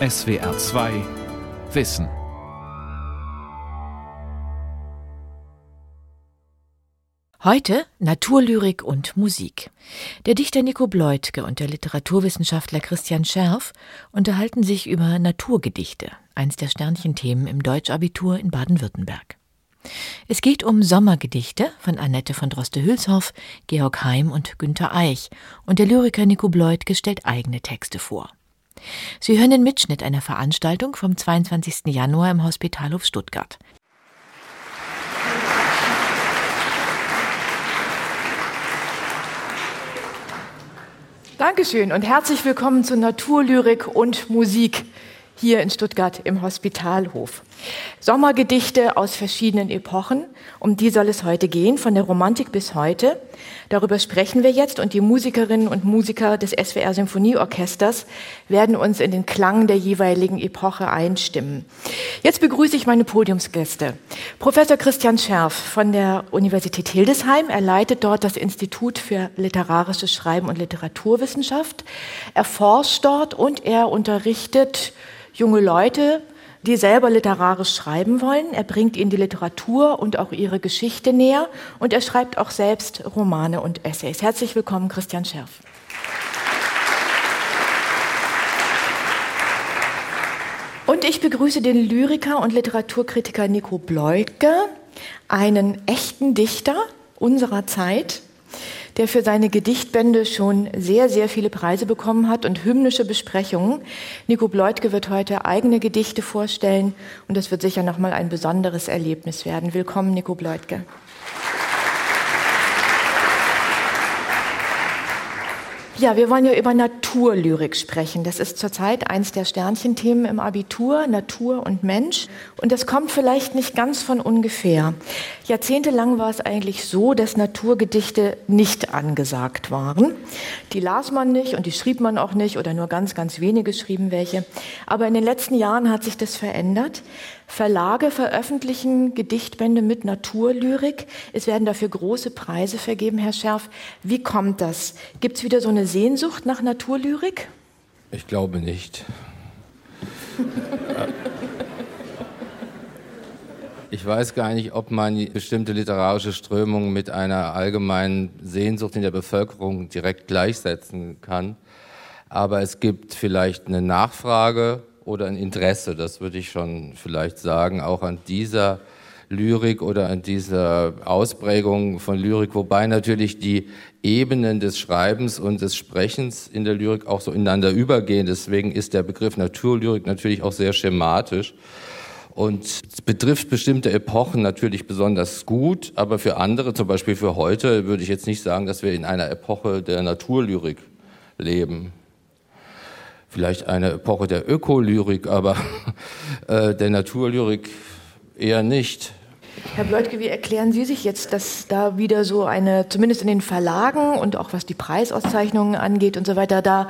SWR 2 Wissen. Heute Naturlyrik und Musik. Der Dichter Nico Bleutke und der Literaturwissenschaftler Christian Scherf unterhalten sich über Naturgedichte, eins der Sternchenthemen im Deutschabitur in Baden-Württemberg. Es geht um Sommergedichte von Annette von Droste-Hülshoff, Georg Heim und Günter Eich und der Lyriker Nico Bleutke stellt eigene Texte vor. Sie hören den Mitschnitt einer Veranstaltung vom 22. Januar im Hospitalhof Stuttgart. Dankeschön und herzlich willkommen zu Naturlyrik und Musik hier in Stuttgart im Hospitalhof. Sommergedichte aus verschiedenen Epochen, um die soll es heute gehen, von der Romantik bis heute. Darüber sprechen wir jetzt und die Musikerinnen und Musiker des SWR Symphonieorchesters werden uns in den Klang der jeweiligen Epoche einstimmen. Jetzt begrüße ich meine Podiumsgäste. Professor Christian Scherf von der Universität Hildesheim. Er leitet dort das Institut für literarisches Schreiben und Literaturwissenschaft. Er forscht dort und er unterrichtet junge Leute, die selber literarisch schreiben wollen. Er bringt ihnen die Literatur und auch ihre Geschichte näher und er schreibt auch selbst Romane und Essays. Herzlich willkommen, Christian Scherf. Und ich begrüße den Lyriker und Literaturkritiker Nico Bleutke, einen echten Dichter unserer Zeit, der für seine Gedichtbände schon sehr, sehr viele Preise bekommen hat und hymnische Besprechungen. Nico Bleutke wird heute eigene Gedichte vorstellen und das wird sicher nochmal ein besonderes Erlebnis werden. Willkommen, Nico Bleutke. Ja, wir wollen ja über Naturlyrik sprechen. Das ist zurzeit eins der Sternchenthemen im Abitur, Natur und Mensch. Und das kommt vielleicht nicht ganz von ungefähr. Jahrzehntelang war es eigentlich so, dass Naturgedichte nicht angesagt waren. Die las man nicht und die schrieb man auch nicht oder nur ganz, ganz wenige schrieben welche. Aber in den letzten Jahren hat sich das verändert. Verlage veröffentlichen Gedichtbände mit Naturlyrik. Es werden dafür große Preise vergeben, Herr Scherf. Wie kommt das? Gibt es wieder so eine Sehnsucht nach Naturlyrik? Ich glaube nicht. Ich weiß gar nicht, ob man bestimmte literarische Strömungen mit einer allgemeinen Sehnsucht in der Bevölkerung direkt gleichsetzen kann. Aber es gibt vielleicht eine Nachfrage oder ein Interesse, das würde ich schon vielleicht sagen, auch an dieser Lyrik oder an dieser Ausprägung von Lyrik, wobei natürlich die Ebenen des Schreibens und des Sprechens in der Lyrik auch so ineinander übergehen. Deswegen ist der Begriff Naturlyrik natürlich auch sehr schematisch und betrifft bestimmte Epochen natürlich besonders gut, aber für andere, zum Beispiel für heute, würde ich jetzt nicht sagen, dass wir in einer Epoche der Naturlyrik leben vielleicht eine Epoche der Ökolyrik, aber äh, der Naturlyrik eher nicht. Herr Bleutke, wie erklären Sie sich jetzt, dass da wieder so eine, zumindest in den Verlagen und auch was die Preisauszeichnungen angeht und so weiter, da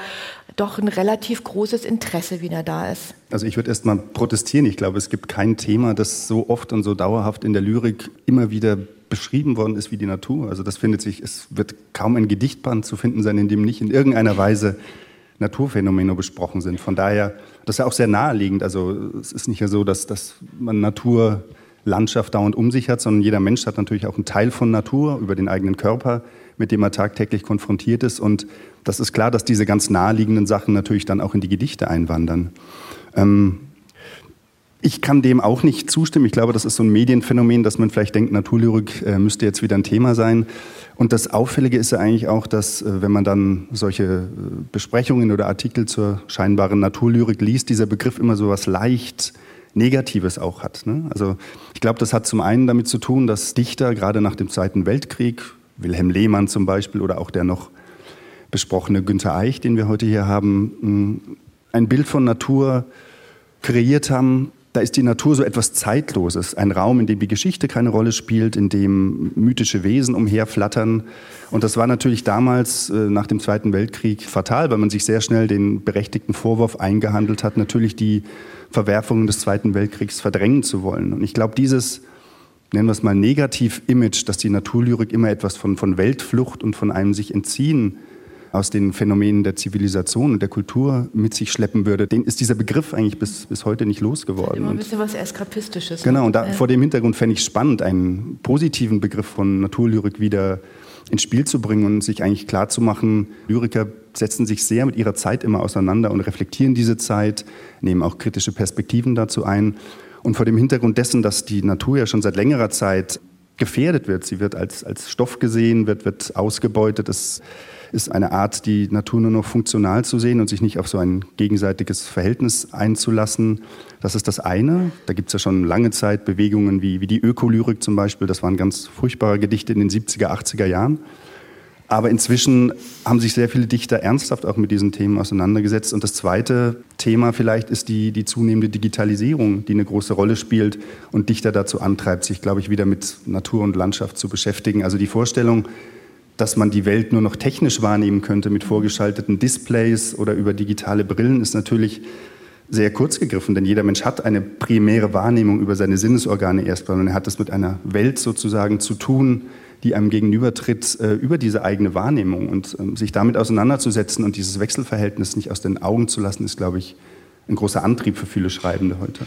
doch ein relativ großes Interesse wieder da ist? Also ich würde erst mal protestieren. Ich glaube, es gibt kein Thema, das so oft und so dauerhaft in der Lyrik immer wieder beschrieben worden ist wie die Natur. Also das findet sich, es wird kaum ein Gedichtband zu finden sein, in dem nicht in irgendeiner Weise Naturphänomene besprochen sind. Von daher, das ist ja auch sehr naheliegend. Also es ist nicht so, dass, dass man Naturlandschaft dauernd um sich hat, sondern jeder Mensch hat natürlich auch einen Teil von Natur über den eigenen Körper, mit dem er tagtäglich konfrontiert ist. Und das ist klar, dass diese ganz naheliegenden Sachen natürlich dann auch in die Gedichte einwandern. Ähm, ich kann dem auch nicht zustimmen. Ich glaube, das ist so ein Medienphänomen, dass man vielleicht denkt, Naturlyrik äh, müsste jetzt wieder ein Thema sein. Und das Auffällige ist ja eigentlich auch, dass äh, wenn man dann solche äh, Besprechungen oder Artikel zur scheinbaren Naturlyrik liest, dieser Begriff immer so was leicht Negatives auch hat. Ne? Also ich glaube, das hat zum einen damit zu tun, dass Dichter gerade nach dem Zweiten Weltkrieg, Wilhelm Lehmann zum Beispiel oder auch der noch besprochene Günther Eich, den wir heute hier haben, ein Bild von Natur kreiert haben, da ist die Natur so etwas Zeitloses, ein Raum, in dem die Geschichte keine Rolle spielt, in dem mythische Wesen umherflattern. Und das war natürlich damals äh, nach dem Zweiten Weltkrieg fatal, weil man sich sehr schnell den berechtigten Vorwurf eingehandelt hat, natürlich die Verwerfungen des Zweiten Weltkriegs verdrängen zu wollen. Und ich glaube, dieses, nennen wir es mal Negativ-Image, dass die Naturlyrik immer etwas von, von Weltflucht und von einem sich entziehen aus den Phänomenen der Zivilisation und der Kultur mit sich schleppen würde, den ist dieser Begriff eigentlich bis, bis heute nicht losgeworden. Immer ein bisschen was Eskapistisches. Ne? Genau, und da, ja. vor dem Hintergrund fände ich es spannend, einen positiven Begriff von Naturlyrik wieder ins Spiel zu bringen und sich eigentlich klarzumachen, Lyriker setzen sich sehr mit ihrer Zeit immer auseinander und reflektieren diese Zeit, nehmen auch kritische Perspektiven dazu ein. Und vor dem Hintergrund dessen, dass die Natur ja schon seit längerer Zeit gefährdet wird, sie wird als, als Stoff gesehen, wird, wird ausgebeutet, es ist eine Art, die Natur nur noch funktional zu sehen und sich nicht auf so ein gegenseitiges Verhältnis einzulassen. Das ist das eine. Da gibt es ja schon lange Zeit Bewegungen wie, wie die Ökolyrik zum Beispiel. Das waren ganz furchtbare Gedichte in den 70er, 80er Jahren. Aber inzwischen haben sich sehr viele Dichter ernsthaft auch mit diesen Themen auseinandergesetzt. Und das zweite Thema vielleicht ist die, die zunehmende Digitalisierung, die eine große Rolle spielt und Dichter dazu antreibt, sich, glaube ich, wieder mit Natur und Landschaft zu beschäftigen. Also die Vorstellung, dass man die Welt nur noch technisch wahrnehmen könnte mit vorgeschalteten Displays oder über digitale Brillen, ist natürlich sehr kurz gegriffen, denn jeder Mensch hat eine primäre Wahrnehmung über seine Sinnesorgane erstmal und er hat es mit einer Welt sozusagen zu tun, die einem gegenübertritt, äh, über diese eigene Wahrnehmung und ähm, sich damit auseinanderzusetzen und dieses Wechselverhältnis nicht aus den Augen zu lassen, ist, glaube ich, ein großer Antrieb für viele Schreibende heute.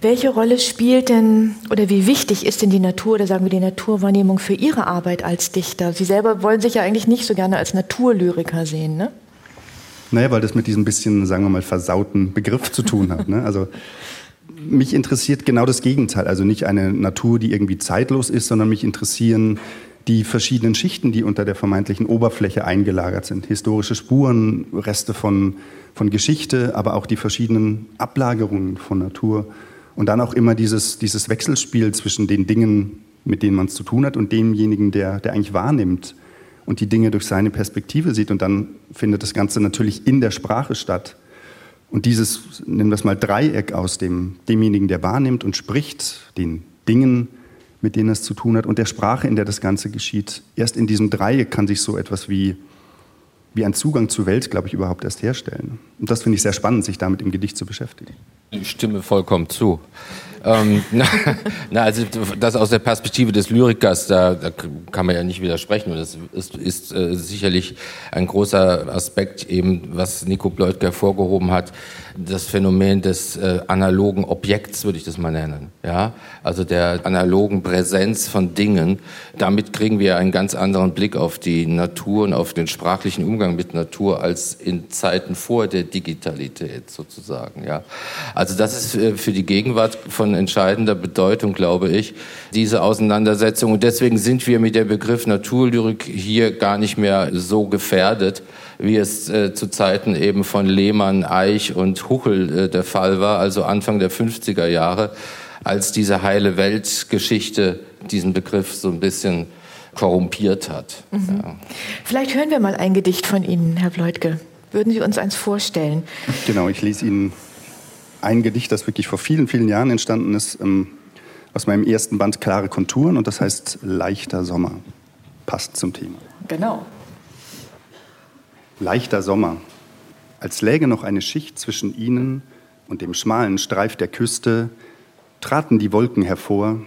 Welche Rolle spielt denn oder wie wichtig ist denn die Natur oder sagen wir die Naturwahrnehmung für Ihre Arbeit als Dichter? Sie selber wollen sich ja eigentlich nicht so gerne als Naturlyriker sehen, ne? Naja, weil das mit diesem bisschen, sagen wir mal, versauten Begriff zu tun hat. Ne? Also mich interessiert genau das Gegenteil. Also nicht eine Natur, die irgendwie zeitlos ist, sondern mich interessieren die verschiedenen Schichten, die unter der vermeintlichen Oberfläche eingelagert sind. Historische Spuren, Reste von von Geschichte, aber auch die verschiedenen Ablagerungen von Natur. Und dann auch immer dieses, dieses Wechselspiel zwischen den Dingen, mit denen man es zu tun hat, und demjenigen, der, der eigentlich wahrnimmt und die Dinge durch seine Perspektive sieht. Und dann findet das Ganze natürlich in der Sprache statt. Und dieses, nennen wir es mal Dreieck aus dem, demjenigen, der wahrnimmt und spricht, den Dingen, mit denen es zu tun hat, und der Sprache, in der das Ganze geschieht. Erst in diesem Dreieck kann sich so etwas wie wie ein Zugang zur Welt, glaube ich, überhaupt erst herstellen. Und das finde ich sehr spannend, sich damit im Gedicht zu beschäftigen. Ich stimme vollkommen zu. ähm, na, na, also das aus der Perspektive des Lyrikers, da, da kann man ja nicht widersprechen. Und das ist, ist äh, sicherlich ein großer Aspekt, eben was Nico Bleutke hervorgehoben hat, das Phänomen des äh, analogen Objekts, würde ich das mal nennen. Ja? Also der analogen Präsenz von Dingen. Damit kriegen wir einen ganz anderen Blick auf die Natur und auf den sprachlichen Umgang mit Natur als in Zeiten vor der Digitalität sozusagen. Ja? Also das ist äh, für die Gegenwart von entscheidender Bedeutung, glaube ich, diese Auseinandersetzung. Und deswegen sind wir mit dem Begriff Naturlyrik hier gar nicht mehr so gefährdet, wie es äh, zu Zeiten eben von Lehmann, Eich und Huchel äh, der Fall war, also Anfang der 50er Jahre, als diese heile Weltgeschichte diesen Begriff so ein bisschen korrumpiert hat. Mhm. Ja. Vielleicht hören wir mal ein Gedicht von Ihnen, Herr Bleutke. Würden Sie uns eins vorstellen? Genau, ich lese Ihnen ein Gedicht, das wirklich vor vielen, vielen Jahren entstanden ist, ähm, aus meinem ersten Band Klare Konturen und das heißt Leichter Sommer. Passt zum Thema. Genau. Leichter Sommer. Als läge noch eine Schicht zwischen ihnen und dem schmalen Streif der Küste, traten die Wolken hervor,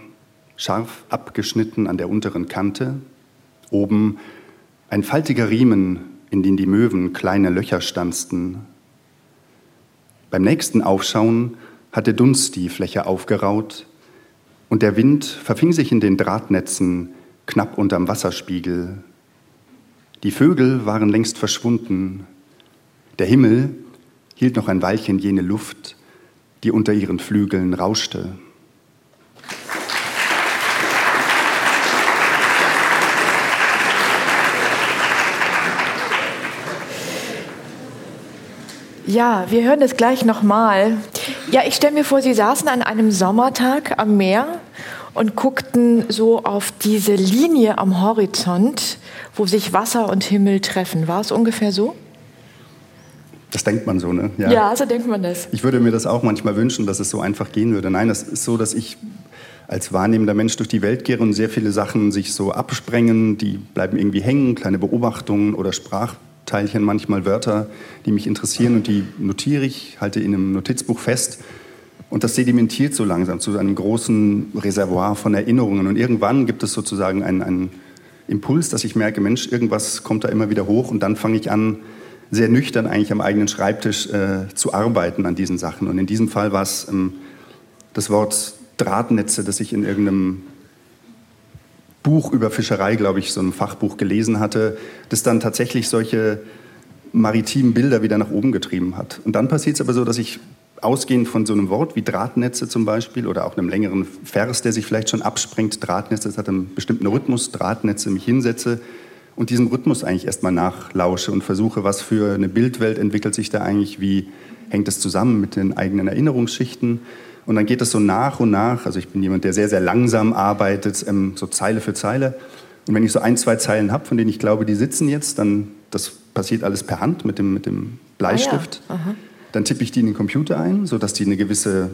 scharf abgeschnitten an der unteren Kante. Oben ein faltiger Riemen, in den die Möwen kleine Löcher stanzten, beim nächsten Aufschauen hatte Dunst die Fläche aufgeraut und der Wind verfing sich in den Drahtnetzen knapp unterm Wasserspiegel. Die Vögel waren längst verschwunden. Der Himmel hielt noch ein Weilchen jene Luft, die unter ihren Flügeln rauschte. Ja, wir hören es gleich nochmal. Ja, ich stelle mir vor, Sie saßen an einem Sommertag am Meer und guckten so auf diese Linie am Horizont, wo sich Wasser und Himmel treffen. War es ungefähr so? Das denkt man so, ne? Ja. ja, so denkt man das. Ich würde mir das auch manchmal wünschen, dass es so einfach gehen würde. Nein, es ist so, dass ich als wahrnehmender Mensch durch die Welt gehe und sehr viele Sachen sich so absprengen, die bleiben irgendwie hängen, kleine Beobachtungen oder Sprach Teilchen manchmal Wörter, die mich interessieren und die notiere ich, halte in einem Notizbuch fest. Und das sedimentiert so langsam zu einem großen Reservoir von Erinnerungen. Und irgendwann gibt es sozusagen einen, einen Impuls, dass ich merke, Mensch, irgendwas kommt da immer wieder hoch und dann fange ich an, sehr nüchtern eigentlich am eigenen Schreibtisch äh, zu arbeiten an diesen Sachen. Und in diesem Fall war es ähm, das Wort Drahtnetze, das ich in irgendeinem Buch über Fischerei, glaube ich, so ein Fachbuch gelesen hatte, das dann tatsächlich solche maritimen Bilder wieder nach oben getrieben hat. Und dann passiert es aber so, dass ich ausgehend von so einem Wort wie Drahtnetze zum Beispiel oder auch einem längeren Vers, der sich vielleicht schon abspringt, Drahtnetze, das hat einen bestimmten Rhythmus, Drahtnetze, mich hinsetze und diesem Rhythmus eigentlich erstmal nachlausche und versuche, was für eine Bildwelt entwickelt sich da eigentlich, wie hängt das zusammen mit den eigenen Erinnerungsschichten. Und dann geht es so nach und nach, also ich bin jemand, der sehr, sehr langsam arbeitet, ähm, so Zeile für Zeile. Und wenn ich so ein, zwei Zeilen habe, von denen ich glaube, die sitzen jetzt, dann das passiert alles per Hand mit dem, mit dem Bleistift. Ah ja. Dann tippe ich die in den Computer ein, sodass die eine gewisse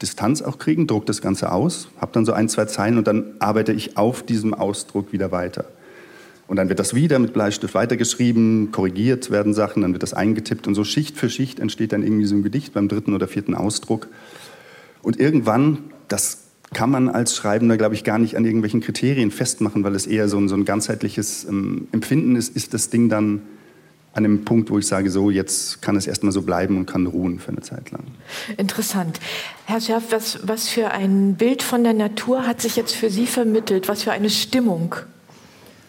Distanz auch kriegen, drucke das Ganze aus, habe dann so ein, zwei Zeilen und dann arbeite ich auf diesem Ausdruck wieder weiter. Und dann wird das wieder mit Bleistift weitergeschrieben, korrigiert werden Sachen, dann wird das eingetippt und so Schicht für Schicht entsteht dann irgendwie so ein Gedicht beim dritten oder vierten Ausdruck. Und irgendwann, das kann man als Schreibender, glaube ich, gar nicht an irgendwelchen Kriterien festmachen, weil es eher so ein, so ein ganzheitliches ähm, Empfinden ist, ist das Ding dann an einem Punkt, wo ich sage, so jetzt kann es erstmal so bleiben und kann ruhen für eine Zeit lang. Interessant. Herr Scherf, was, was für ein Bild von der Natur hat sich jetzt für Sie vermittelt? Was für eine Stimmung?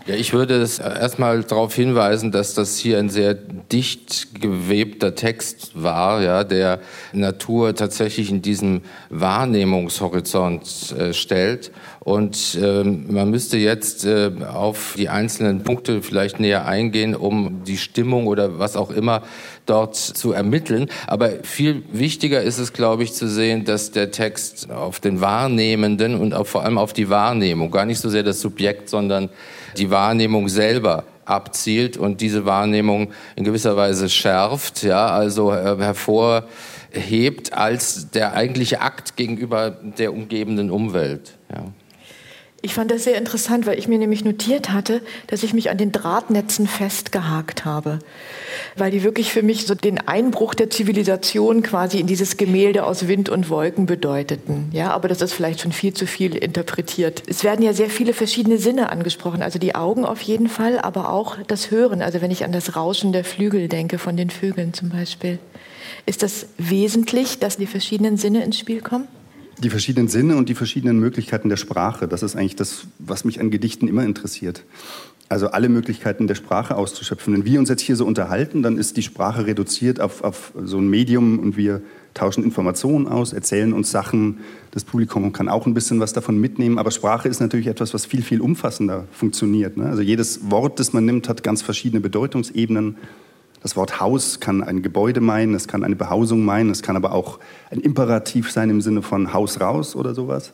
Ja, ich würde es erstmal darauf hinweisen, dass das hier ein sehr dicht gewebter Text war, ja, der Natur tatsächlich in diesem Wahrnehmungshorizont äh, stellt. Und ähm, man müsste jetzt äh, auf die einzelnen Punkte vielleicht näher eingehen, um die Stimmung oder was auch immer dort zu ermitteln. Aber viel wichtiger ist es, glaube ich, zu sehen, dass der Text auf den Wahrnehmenden und vor allem auf die Wahrnehmung, gar nicht so sehr das Subjekt, sondern die Wahrnehmung selber abzielt und diese Wahrnehmung in gewisser Weise schärft, ja, also äh, hervorhebt als der eigentliche Akt gegenüber der umgebenden Umwelt. Ja. Ich fand das sehr interessant, weil ich mir nämlich notiert hatte, dass ich mich an den Drahtnetzen festgehakt habe, weil die wirklich für mich so den Einbruch der Zivilisation quasi in dieses Gemälde aus Wind und Wolken bedeuteten. Ja, aber das ist vielleicht schon viel zu viel interpretiert. Es werden ja sehr viele verschiedene Sinne angesprochen, also die Augen auf jeden Fall, aber auch das Hören. Also wenn ich an das Rauschen der Flügel denke, von den Vögeln zum Beispiel. Ist das wesentlich, dass die verschiedenen Sinne ins Spiel kommen? Die verschiedenen Sinne und die verschiedenen Möglichkeiten der Sprache, das ist eigentlich das, was mich an Gedichten immer interessiert. Also alle Möglichkeiten der Sprache auszuschöpfen. Wenn wir uns jetzt hier so unterhalten, dann ist die Sprache reduziert auf, auf so ein Medium und wir tauschen Informationen aus, erzählen uns Sachen. Das Publikum kann auch ein bisschen was davon mitnehmen. Aber Sprache ist natürlich etwas, was viel, viel umfassender funktioniert. Ne? Also jedes Wort, das man nimmt, hat ganz verschiedene Bedeutungsebenen. Das Wort Haus kann ein Gebäude meinen, es kann eine Behausung meinen, es kann aber auch ein Imperativ sein im Sinne von Haus raus oder sowas.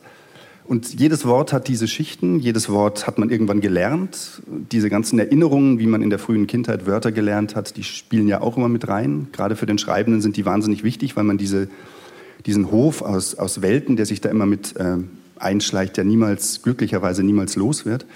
Und jedes Wort hat diese Schichten, jedes Wort hat man irgendwann gelernt. Diese ganzen Erinnerungen, wie man in der frühen Kindheit Wörter gelernt hat, die spielen ja auch immer mit rein. Gerade für den Schreibenden sind die wahnsinnig wichtig, weil man diese, diesen Hof aus, aus Welten, der sich da immer mit äh, einschleicht, der niemals, glücklicherweise niemals los wird.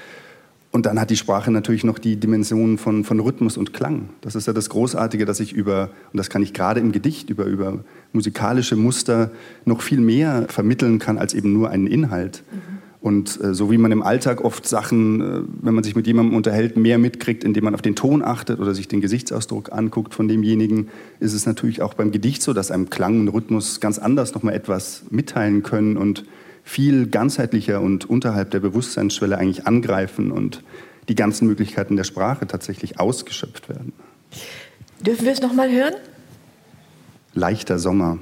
Und dann hat die Sprache natürlich noch die Dimension von, von Rhythmus und Klang. Das ist ja das Großartige, dass ich über, und das kann ich gerade im Gedicht, über, über musikalische Muster noch viel mehr vermitteln kann als eben nur einen Inhalt. Mhm. Und äh, so wie man im Alltag oft Sachen, äh, wenn man sich mit jemandem unterhält, mehr mitkriegt, indem man auf den Ton achtet oder sich den Gesichtsausdruck anguckt von demjenigen, ist es natürlich auch beim Gedicht so, dass einem Klang und Rhythmus ganz anders nochmal etwas mitteilen können und viel ganzheitlicher und unterhalb der Bewusstseinsschwelle eigentlich angreifen und die ganzen Möglichkeiten der Sprache tatsächlich ausgeschöpft werden. Dürfen wir es noch mal hören? Leichter Sommer.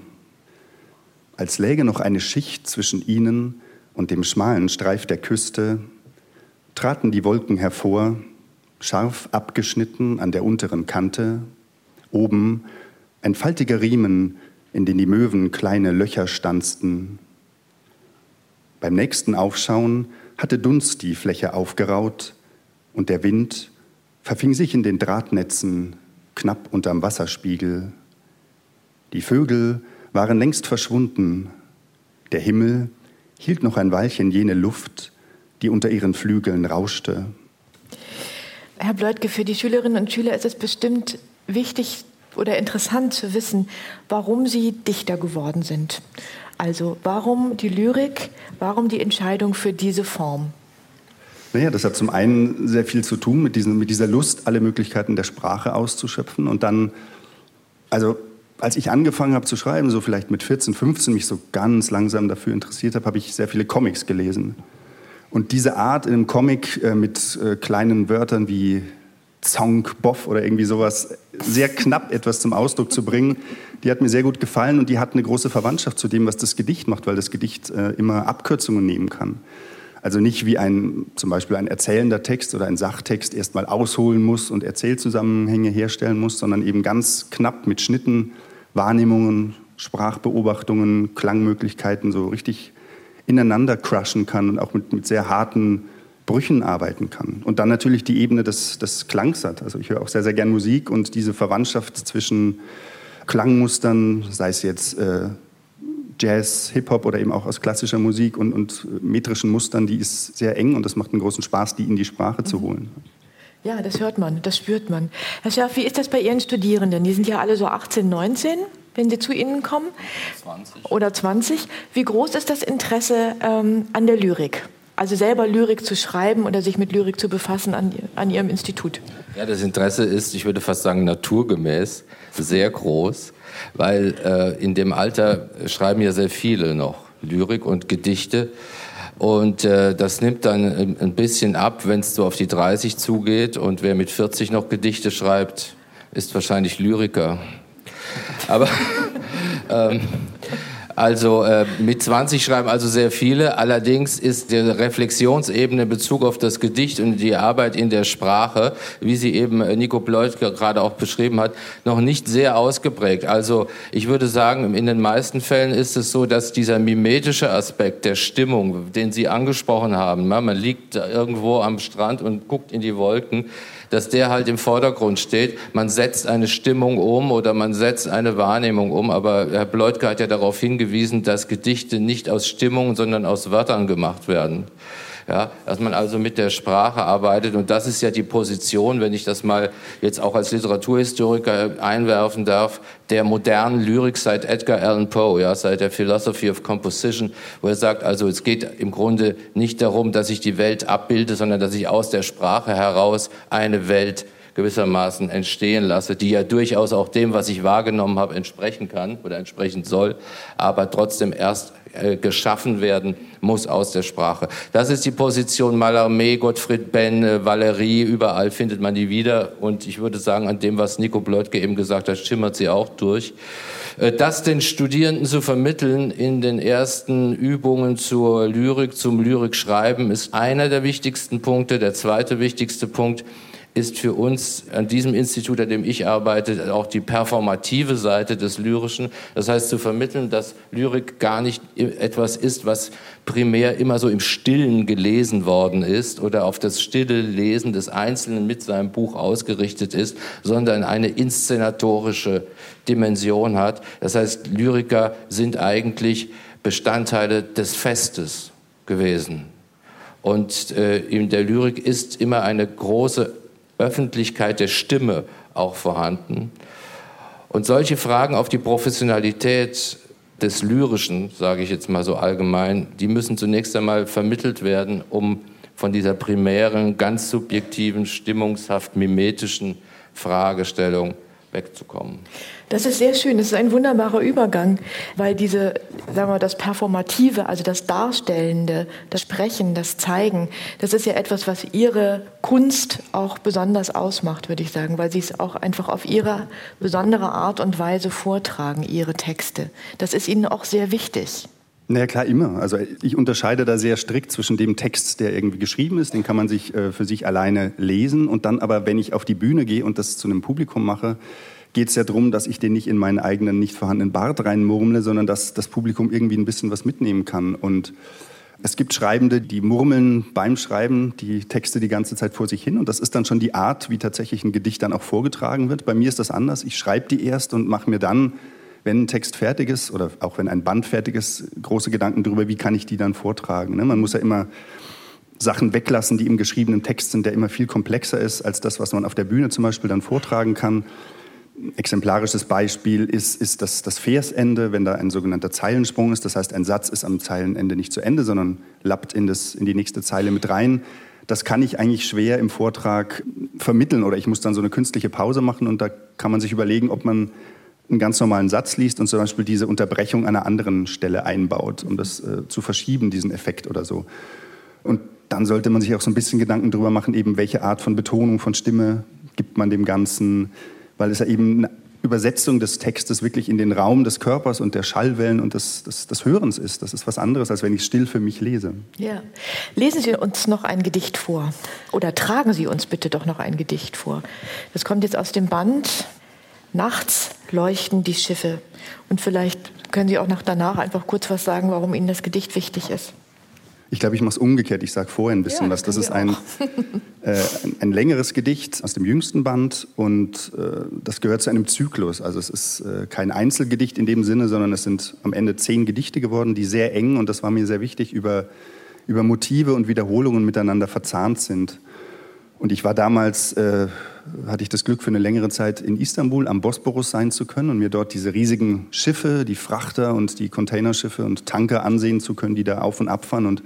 Als läge noch eine Schicht zwischen ihnen und dem schmalen Streif der Küste, traten die Wolken hervor, scharf abgeschnitten an der unteren Kante, oben ein faltiger Riemen, in den die Möwen kleine Löcher stanzten, beim nächsten Aufschauen hatte Dunst die Fläche aufgeraut und der Wind verfing sich in den Drahtnetzen knapp unterm Wasserspiegel. Die Vögel waren längst verschwunden. Der Himmel hielt noch ein Weilchen jene Luft, die unter ihren Flügeln rauschte. Herr Bleutke, für die Schülerinnen und Schüler ist es bestimmt wichtig oder interessant zu wissen, warum Sie Dichter geworden sind. Also warum die Lyrik, warum die Entscheidung für diese Form? Naja, das hat zum einen sehr viel zu tun mit, diesen, mit dieser Lust, alle Möglichkeiten der Sprache auszuschöpfen. Und dann, also als ich angefangen habe zu schreiben, so vielleicht mit 14, 15, mich so ganz langsam dafür interessiert habe, habe ich sehr viele Comics gelesen. Und diese Art in einem Comic äh, mit äh, kleinen Wörtern wie Zonk, Boff oder irgendwie sowas, sehr knapp etwas zum Ausdruck zu bringen, die hat mir sehr gut gefallen und die hat eine große Verwandtschaft zu dem, was das Gedicht macht, weil das Gedicht äh, immer Abkürzungen nehmen kann. Also nicht wie ein, zum Beispiel ein erzählender Text oder ein Sachtext erstmal ausholen muss und Erzählzusammenhänge herstellen muss, sondern eben ganz knapp mit Schnitten, Wahrnehmungen, Sprachbeobachtungen, Klangmöglichkeiten so richtig ineinander crushen kann und auch mit, mit sehr harten Brüchen arbeiten kann. Und dann natürlich die Ebene des, des Klangs hat. Also ich höre auch sehr, sehr gern Musik und diese Verwandtschaft zwischen Klangmustern, sei es jetzt äh, Jazz, Hip-Hop oder eben auch aus klassischer Musik und, und metrischen Mustern, die ist sehr eng und das macht einen großen Spaß, die in die Sprache zu holen. Ja, das hört man, das spürt man. Herr Scherf, wie ist das bei Ihren Studierenden? Die sind ja alle so 18, 19, wenn sie zu Ihnen kommen. 20. Oder 20. Wie groß ist das Interesse ähm, an der Lyrik? Also selber Lyrik zu schreiben oder sich mit Lyrik zu befassen an, an Ihrem Institut? Ja, das Interesse ist, ich würde fast sagen, naturgemäß sehr groß weil äh, in dem Alter schreiben ja sehr viele noch Lyrik und Gedichte. Und äh, das nimmt dann ein bisschen ab, wenn es so auf die 30 zugeht. Und wer mit 40 noch Gedichte schreibt, ist wahrscheinlich Lyriker. Aber ähm, also äh, mit 20 schreiben also sehr viele. Allerdings ist die Reflexionsebene in Bezug auf das Gedicht und die Arbeit in der Sprache, wie sie eben äh, Nico Bleut gerade auch beschrieben hat, noch nicht sehr ausgeprägt. Also ich würde sagen, in den meisten Fällen ist es so, dass dieser mimetische Aspekt der Stimmung, den Sie angesprochen haben, man liegt irgendwo am Strand und guckt in die Wolken, dass der halt im Vordergrund steht. Man setzt eine Stimmung um oder man setzt eine Wahrnehmung um. Aber Herr Bleutke hat ja darauf hingewiesen, dass Gedichte nicht aus Stimmungen, sondern aus Wörtern gemacht werden. Ja, dass man also mit der Sprache arbeitet. Und das ist ja die Position, wenn ich das mal jetzt auch als Literaturhistoriker einwerfen darf, der modernen Lyrik seit Edgar Allan Poe, ja, seit der Philosophy of Composition, wo er sagt, also es geht im Grunde nicht darum, dass ich die Welt abbilde, sondern dass ich aus der Sprache heraus eine Welt gewissermaßen entstehen lasse, die ja durchaus auch dem, was ich wahrgenommen habe, entsprechen kann oder entsprechen soll, aber trotzdem erst äh, geschaffen werden muss aus der Sprache. Das ist die Position Mallarmé, Gottfried Benn, Valerie, überall findet man die wieder. Und ich würde sagen, an dem, was Nico Bleutke eben gesagt hat, schimmert sie auch durch. Äh, das den Studierenden zu vermitteln in den ersten Übungen zur Lyrik, zum Lyrikschreiben, ist einer der wichtigsten Punkte. Der zweite wichtigste Punkt ist für uns an diesem Institut, an dem ich arbeite, auch die performative Seite des Lyrischen. Das heißt, zu vermitteln, dass Lyrik gar nicht etwas ist, was primär immer so im Stillen gelesen worden ist oder auf das stille Lesen des Einzelnen mit seinem Buch ausgerichtet ist, sondern eine inszenatorische Dimension hat. Das heißt, Lyriker sind eigentlich Bestandteile des Festes gewesen. Und äh, in der Lyrik ist immer eine große Öffentlichkeit der Stimme auch vorhanden. Und solche Fragen auf die Professionalität des Lyrischen, sage ich jetzt mal so allgemein, die müssen zunächst einmal vermittelt werden, um von dieser primären, ganz subjektiven, stimmungshaft mimetischen Fragestellung wegzukommen. Das ist sehr schön, das ist ein wunderbarer Übergang, weil diese, sagen wir, das Performative, also das Darstellende, das Sprechen, das Zeigen, das ist ja etwas, was Ihre Kunst auch besonders ausmacht, würde ich sagen, weil Sie es auch einfach auf Ihre besondere Art und Weise vortragen, Ihre Texte. Das ist Ihnen auch sehr wichtig. Na ja, klar, immer. Also ich unterscheide da sehr strikt zwischen dem Text, der irgendwie geschrieben ist, den kann man sich äh, für sich alleine lesen und dann aber, wenn ich auf die Bühne gehe und das zu einem Publikum mache, geht es ja darum, dass ich den nicht in meinen eigenen nicht vorhandenen Bart reinmurmle, sondern dass das Publikum irgendwie ein bisschen was mitnehmen kann. Und es gibt Schreibende, die murmeln beim Schreiben die Texte die ganze Zeit vor sich hin. Und das ist dann schon die Art, wie tatsächlich ein Gedicht dann auch vorgetragen wird. Bei mir ist das anders. Ich schreibe die erst und mache mir dann wenn ein Text fertig ist oder auch wenn ein Band fertig ist, große Gedanken darüber, wie kann ich die dann vortragen. Ne? Man muss ja immer Sachen weglassen, die im geschriebenen Text sind, der immer viel komplexer ist als das, was man auf der Bühne zum Beispiel dann vortragen kann. Ein exemplarisches Beispiel ist, ist das, das Versende, wenn da ein sogenannter Zeilensprung ist. Das heißt, ein Satz ist am Zeilenende nicht zu Ende, sondern lappt in, das, in die nächste Zeile mit rein das kann ich eigentlich schwer im Vortrag vermitteln oder ich muss dann so eine künstliche Pause machen und da kann man sich überlegen, ob man einen ganz normalen Satz liest und zum Beispiel diese Unterbrechung an einer anderen Stelle einbaut, um das äh, zu verschieben, diesen Effekt oder so. Und dann sollte man sich auch so ein bisschen Gedanken darüber machen, eben welche Art von Betonung von Stimme gibt man dem Ganzen, weil es ja eben eine Übersetzung des Textes wirklich in den Raum des Körpers und der Schallwellen und des, des, des Hörens ist. Das ist was anderes, als wenn ich still für mich lese. Ja. Lesen Sie uns noch ein Gedicht vor oder tragen Sie uns bitte doch noch ein Gedicht vor. Das kommt jetzt aus dem Band Nachts leuchten die Schiffe. Und vielleicht können Sie auch noch danach einfach kurz was sagen, warum Ihnen das Gedicht wichtig ist. Ich glaube, ich mache es umgekehrt. Ich sage vorher ein bisschen ja, was. Das ist ein, äh, ein, ein, längeres Gedicht aus dem jüngsten Band und äh, das gehört zu einem Zyklus. Also es ist äh, kein Einzelgedicht in dem Sinne, sondern es sind am Ende zehn Gedichte geworden, die sehr eng, und das war mir sehr wichtig, über, über Motive und Wiederholungen miteinander verzahnt sind. Und ich war damals, äh, hatte ich das Glück, für eine längere Zeit in Istanbul am Bosporus sein zu können und mir dort diese riesigen Schiffe, die Frachter und die Containerschiffe und Tanker ansehen zu können, die da auf und abfahren. Und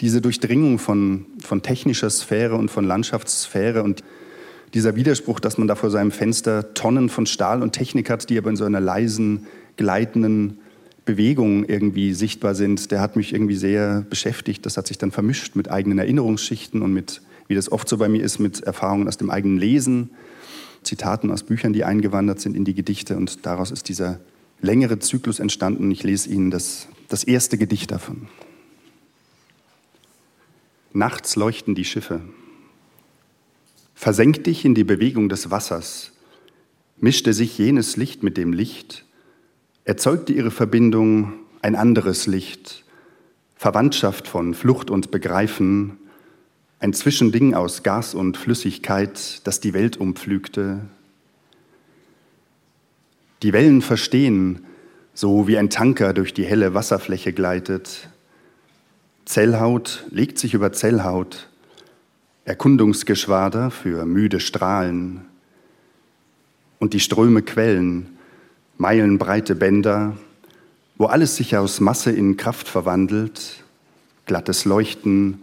diese Durchdringung von, von technischer Sphäre und von Landschaftssphäre und dieser Widerspruch, dass man da vor seinem Fenster Tonnen von Stahl und Technik hat, die aber in so einer leisen, gleitenden Bewegung irgendwie sichtbar sind, der hat mich irgendwie sehr beschäftigt. Das hat sich dann vermischt mit eigenen Erinnerungsschichten und mit wie das oft so bei mir ist, mit Erfahrungen aus dem eigenen Lesen, Zitaten aus Büchern, die eingewandert sind in die Gedichte. Und daraus ist dieser längere Zyklus entstanden. Ich lese Ihnen das, das erste Gedicht davon. Nachts leuchten die Schiffe. Versenk dich in die Bewegung des Wassers, mischte sich jenes Licht mit dem Licht, erzeugte ihre Verbindung ein anderes Licht, Verwandtschaft von Flucht und Begreifen, ein Zwischending aus Gas und Flüssigkeit, das die Welt umpflügte. Die Wellen verstehen, so wie ein Tanker durch die helle Wasserfläche gleitet. Zellhaut legt sich über Zellhaut, Erkundungsgeschwader für müde Strahlen. Und die Ströme quellen, meilenbreite Bänder, wo alles sich aus Masse in Kraft verwandelt, glattes Leuchten,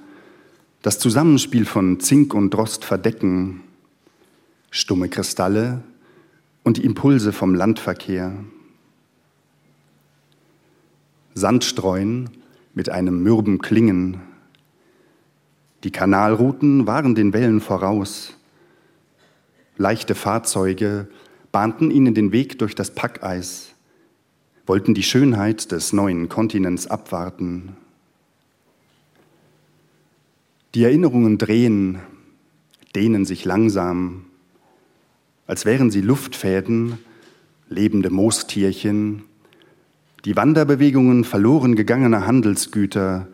das Zusammenspiel von Zink und Rost verdecken, stumme Kristalle und die Impulse vom Landverkehr. Sand streuen mit einem mürben Klingen. Die Kanalrouten waren den Wellen voraus. Leichte Fahrzeuge bahnten ihnen den Weg durch das Packeis, wollten die Schönheit des neuen Kontinents abwarten. Die Erinnerungen drehen, dehnen sich langsam, als wären sie Luftfäden, lebende Moostierchen, die Wanderbewegungen verloren gegangener Handelsgüter,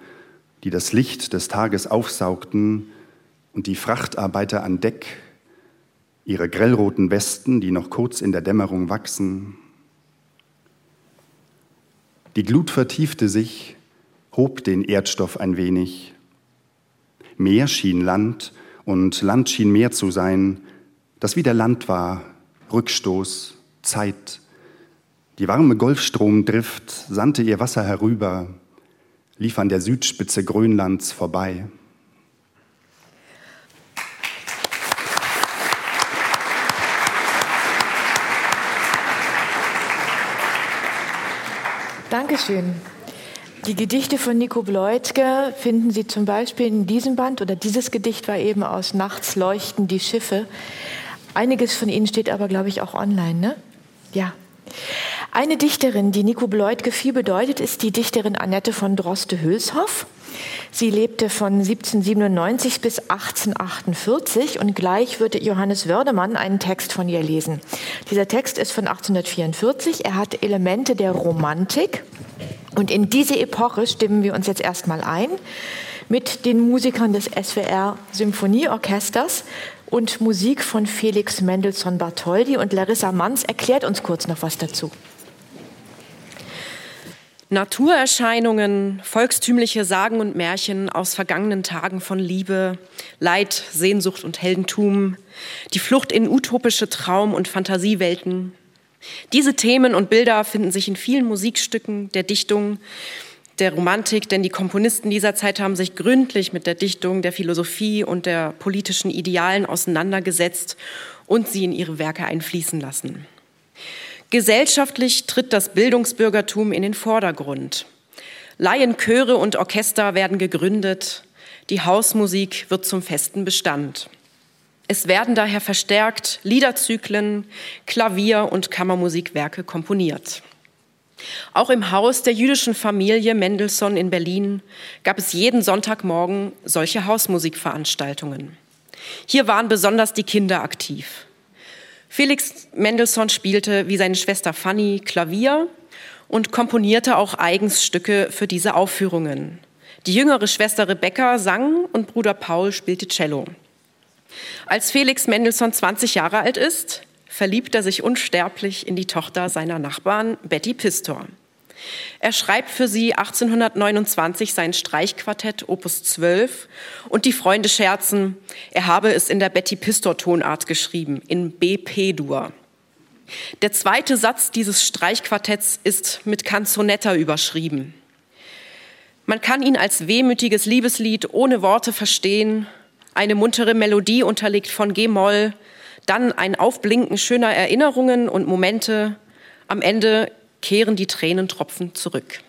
die das Licht des Tages aufsaugten und die Frachtarbeiter an Deck, ihre grellroten Westen, die noch kurz in der Dämmerung wachsen. Die Glut vertiefte sich, hob den Erdstoff ein wenig. Meer schien Land und Land schien Meer zu sein, das wieder Land war, Rückstoß, Zeit. Die warme Golfstromdrift sandte ihr Wasser herüber, lief an der Südspitze Grönlands vorbei. Dankeschön. Die Gedichte von Nico Bleutke finden Sie zum Beispiel in diesem Band oder dieses Gedicht war eben aus Nachts leuchten die Schiffe. Einiges von Ihnen steht aber, glaube ich, auch online, ne? Ja. Eine Dichterin, die Nico Bleutke viel bedeutet, ist die Dichterin Annette von Droste-Hülshoff. Sie lebte von 1797 bis 1848 und gleich wird Johannes Wördemann einen Text von ihr lesen. Dieser Text ist von 1844. Er hat Elemente der Romantik und in diese Epoche stimmen wir uns jetzt erstmal ein mit den Musikern des SWR Symphonieorchesters und Musik von Felix Mendelssohn Bartholdy und Larissa Manns erklärt uns kurz noch was dazu. Naturerscheinungen, volkstümliche Sagen und Märchen aus vergangenen Tagen von Liebe, Leid, Sehnsucht und Heldentum, die Flucht in utopische Traum- und Fantasiewelten. Diese Themen und Bilder finden sich in vielen Musikstücken der Dichtung, der Romantik, denn die Komponisten dieser Zeit haben sich gründlich mit der Dichtung, der Philosophie und der politischen Idealen auseinandergesetzt und sie in ihre Werke einfließen lassen. Gesellschaftlich tritt das Bildungsbürgertum in den Vordergrund. Laienchöre und Orchester werden gegründet, die Hausmusik wird zum festen Bestand. Es werden daher verstärkt Liederzyklen, Klavier- und Kammermusikwerke komponiert. Auch im Haus der jüdischen Familie Mendelssohn in Berlin gab es jeden Sonntagmorgen solche Hausmusikveranstaltungen. Hier waren besonders die Kinder aktiv. Felix Mendelssohn spielte wie seine Schwester Fanny Klavier und komponierte auch eigens Stücke für diese Aufführungen. Die jüngere Schwester Rebecca sang und Bruder Paul spielte Cello. Als Felix Mendelssohn 20 Jahre alt ist, verliebt er sich unsterblich in die Tochter seiner Nachbarn Betty Pistor. Er schreibt für sie 1829 sein Streichquartett Opus 12 und die Freunde scherzen, er habe es in der Betty Pistor Tonart geschrieben, in B-P-Dur. Der zweite Satz dieses Streichquartetts ist mit Canzonetta überschrieben. Man kann ihn als wehmütiges Liebeslied ohne Worte verstehen, eine muntere Melodie unterlegt von G-Moll, dann ein Aufblinken schöner Erinnerungen und Momente. Am Ende kehren die Tränentropfen zurück.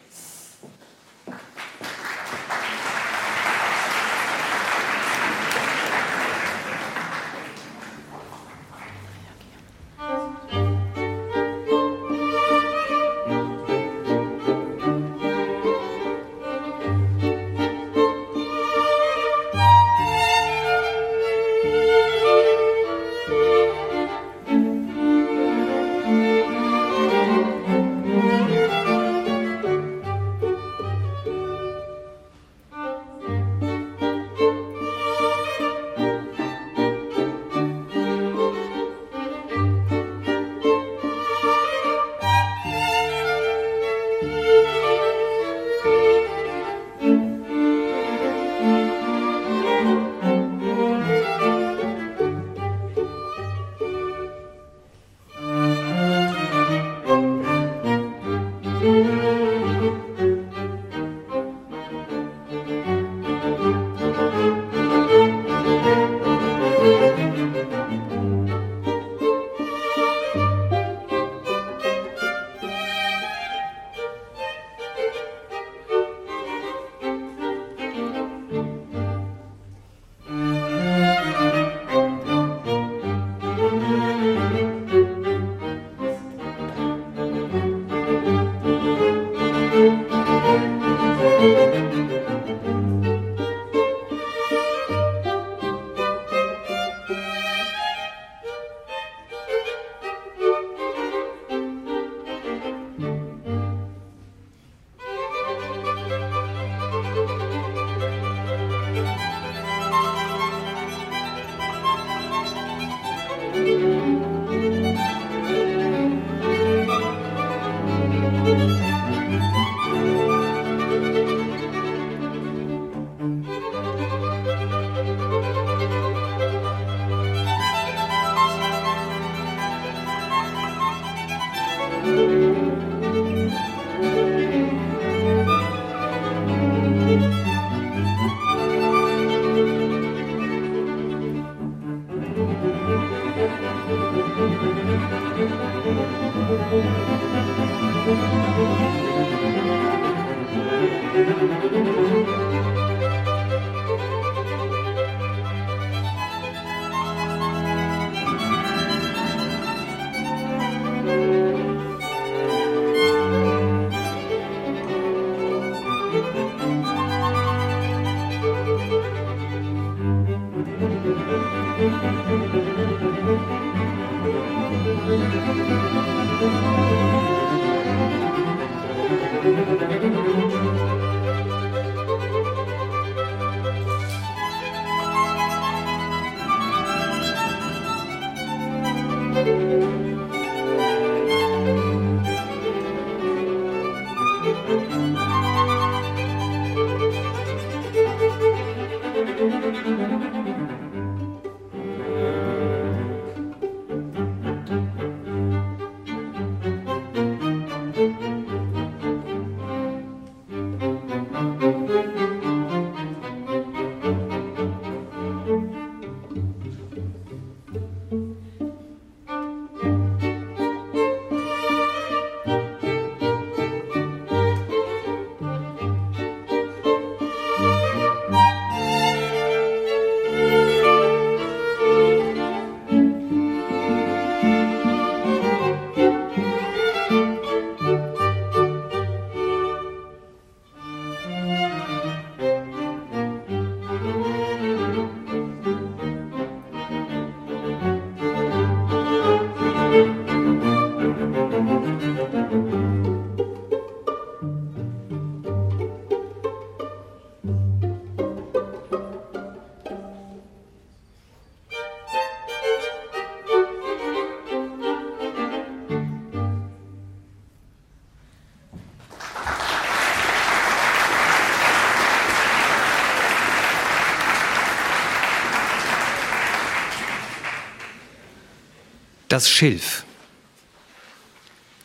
Das Schilf.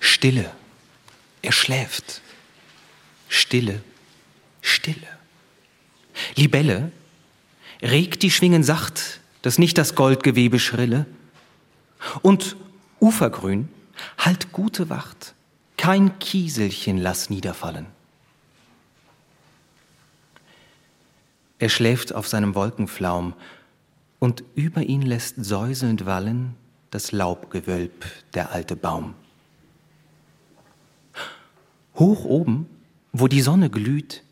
Stille. Er schläft. Stille. Stille. Libelle. Regt die Schwingen sacht, dass nicht das Goldgewebe schrille. Und Ufergrün. Halt gute Wacht. Kein Kieselchen lass niederfallen. Er schläft auf seinem Wolkenflaum, und über ihn lässt säuselnd wallen das Laubgewölb der alte Baum. Hoch oben, wo die Sonne glüht,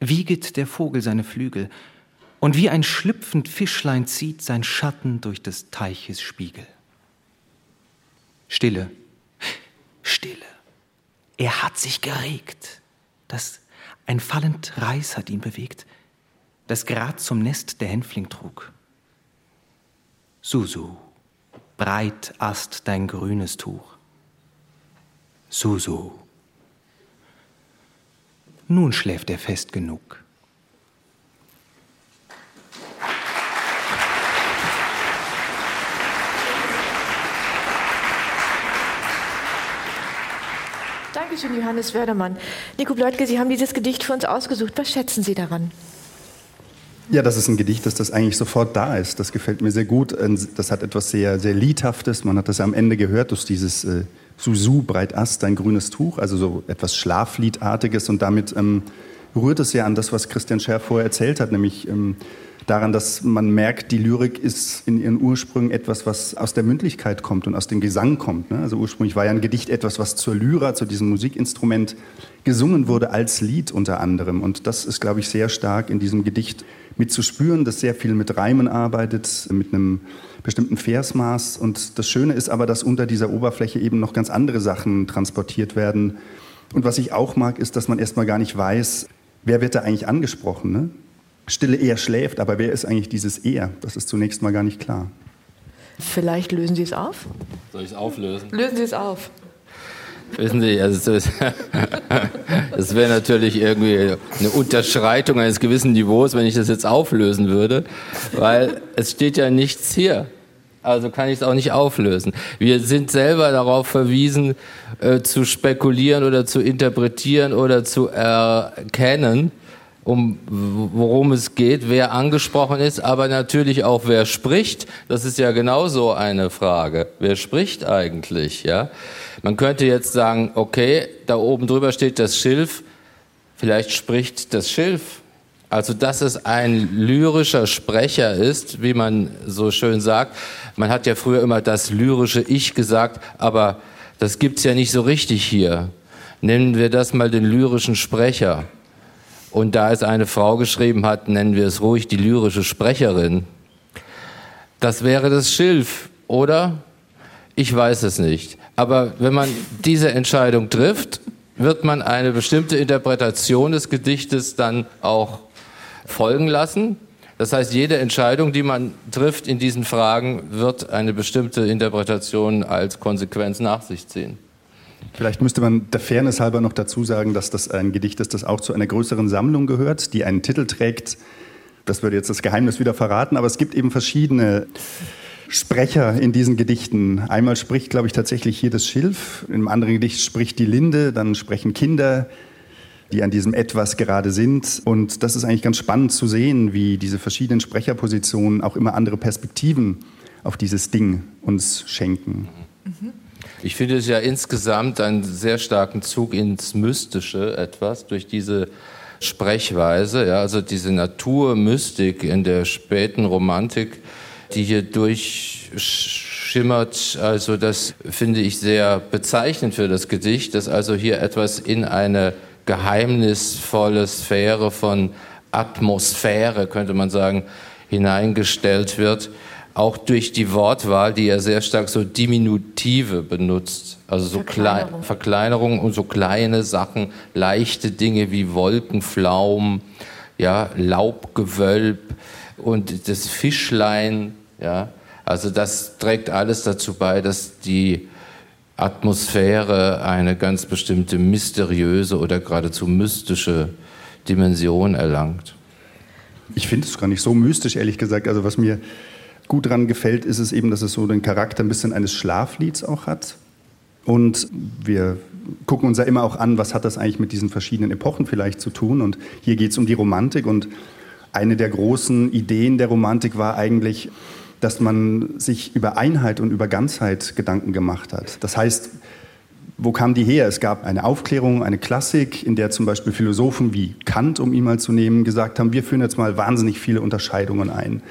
wieget der Vogel seine Flügel, und wie ein schlüpfend Fischlein zieht sein Schatten durch des Teiches Spiegel. Stille, Stille. Er hat sich geregt. Das ein fallend Reis hat ihn bewegt, das grad zum Nest der Hänfling trug. Susu, breit ast dein grünes Tuch. Susu. Nun schläft er fest genug. Dankeschön, Johannes Wördermann. Nico Bleutke, Sie haben dieses Gedicht für uns ausgesucht. Was schätzen Sie daran? Ja, das ist ein Gedicht, dass das eigentlich sofort da ist. Das gefällt mir sehr gut. Das hat etwas sehr, sehr Liedhaftes. Man hat das am Ende gehört durch dieses äh, Susu, breit Ast, ein grünes Tuch, also so etwas Schlafliedartiges. Und damit ähm, rührt es ja an das, was Christian Scherf vorher erzählt hat, nämlich ähm, daran, dass man merkt, die Lyrik ist in ihren Ursprüngen etwas, was aus der Mündlichkeit kommt und aus dem Gesang kommt. Ne? Also ursprünglich war ja ein Gedicht etwas, was zur Lyra, zu diesem Musikinstrument gesungen wurde als Lied unter anderem. Und das ist, glaube ich, sehr stark in diesem Gedicht mit zu spüren, das sehr viel mit Reimen arbeitet, mit einem bestimmten Versmaß. Und das Schöne ist aber, dass unter dieser Oberfläche eben noch ganz andere Sachen transportiert werden. Und was ich auch mag, ist, dass man erstmal gar nicht weiß, wer wird da eigentlich angesprochen. Ne? Stille eher schläft, aber wer ist eigentlich dieses Er? Das ist zunächst mal gar nicht klar. Vielleicht lösen Sie es auf? Soll ich es auflösen? Lösen Sie es auf. Wissen Sie, also das, wäre natürlich irgendwie eine Unterschreitung eines gewissen Niveaus, wenn ich das jetzt auflösen würde, weil es steht ja nichts hier. Also kann ich es auch nicht auflösen. Wir sind selber darauf verwiesen, äh, zu spekulieren oder zu interpretieren oder zu erkennen, um worum es geht, wer angesprochen ist, aber natürlich auch wer spricht. Das ist ja genauso eine Frage. Wer spricht eigentlich, ja? Man könnte jetzt sagen, okay, da oben drüber steht das Schilf. Vielleicht spricht das Schilf. Also, dass es ein lyrischer Sprecher ist, wie man so schön sagt. Man hat ja früher immer das lyrische Ich gesagt, aber das gibt's ja nicht so richtig hier. Nennen wir das mal den lyrischen Sprecher. Und da es eine Frau geschrieben hat, nennen wir es ruhig die lyrische Sprecherin. Das wäre das Schilf, oder? Ich weiß es nicht. Aber wenn man diese Entscheidung trifft, wird man eine bestimmte Interpretation des Gedichtes dann auch folgen lassen. Das heißt, jede Entscheidung, die man trifft in diesen Fragen, wird eine bestimmte Interpretation als Konsequenz nach sich ziehen. Vielleicht müsste man der Fairness halber noch dazu sagen, dass das ein Gedicht ist, das auch zu einer größeren Sammlung gehört, die einen Titel trägt. Das würde jetzt das Geheimnis wieder verraten, aber es gibt eben verschiedene Sprecher in diesen Gedichten. Einmal spricht, glaube ich, tatsächlich hier das Schilf, im anderen Gedicht spricht die Linde, dann sprechen Kinder, die an diesem Etwas gerade sind. Und das ist eigentlich ganz spannend zu sehen, wie diese verschiedenen Sprecherpositionen auch immer andere Perspektiven auf dieses Ding uns schenken. Mhm. Ich finde es ja insgesamt einen sehr starken Zug ins Mystische etwas durch diese Sprechweise, ja, also diese Naturmystik in der späten Romantik, die hier durchschimmert. Also das finde ich sehr bezeichnend für das Gedicht, dass also hier etwas in eine geheimnisvolle Sphäre von Atmosphäre, könnte man sagen, hineingestellt wird auch durch die Wortwahl, die er sehr stark so Diminutive benutzt. Also so Verkleinerung. Klein, Verkleinerung und so kleine Sachen, leichte Dinge wie Wolkenflaum, ja, Laubgewölb und das Fischlein, ja. Also das trägt alles dazu bei, dass die Atmosphäre eine ganz bestimmte mysteriöse oder geradezu mystische Dimension erlangt. Ich finde es gar nicht so mystisch, ehrlich gesagt. Also was mir gut dran gefällt, ist es eben, dass es so den Charakter ein bisschen eines Schlaflieds auch hat. Und wir gucken uns ja immer auch an, was hat das eigentlich mit diesen verschiedenen Epochen vielleicht zu tun. Und hier geht es um die Romantik. Und eine der großen Ideen der Romantik war eigentlich, dass man sich über Einheit und über Ganzheit Gedanken gemacht hat. Das heißt, wo kam die her? Es gab eine Aufklärung, eine Klassik, in der zum Beispiel Philosophen wie Kant, um ihn mal zu nehmen, gesagt haben, wir führen jetzt mal wahnsinnig viele Unterscheidungen ein.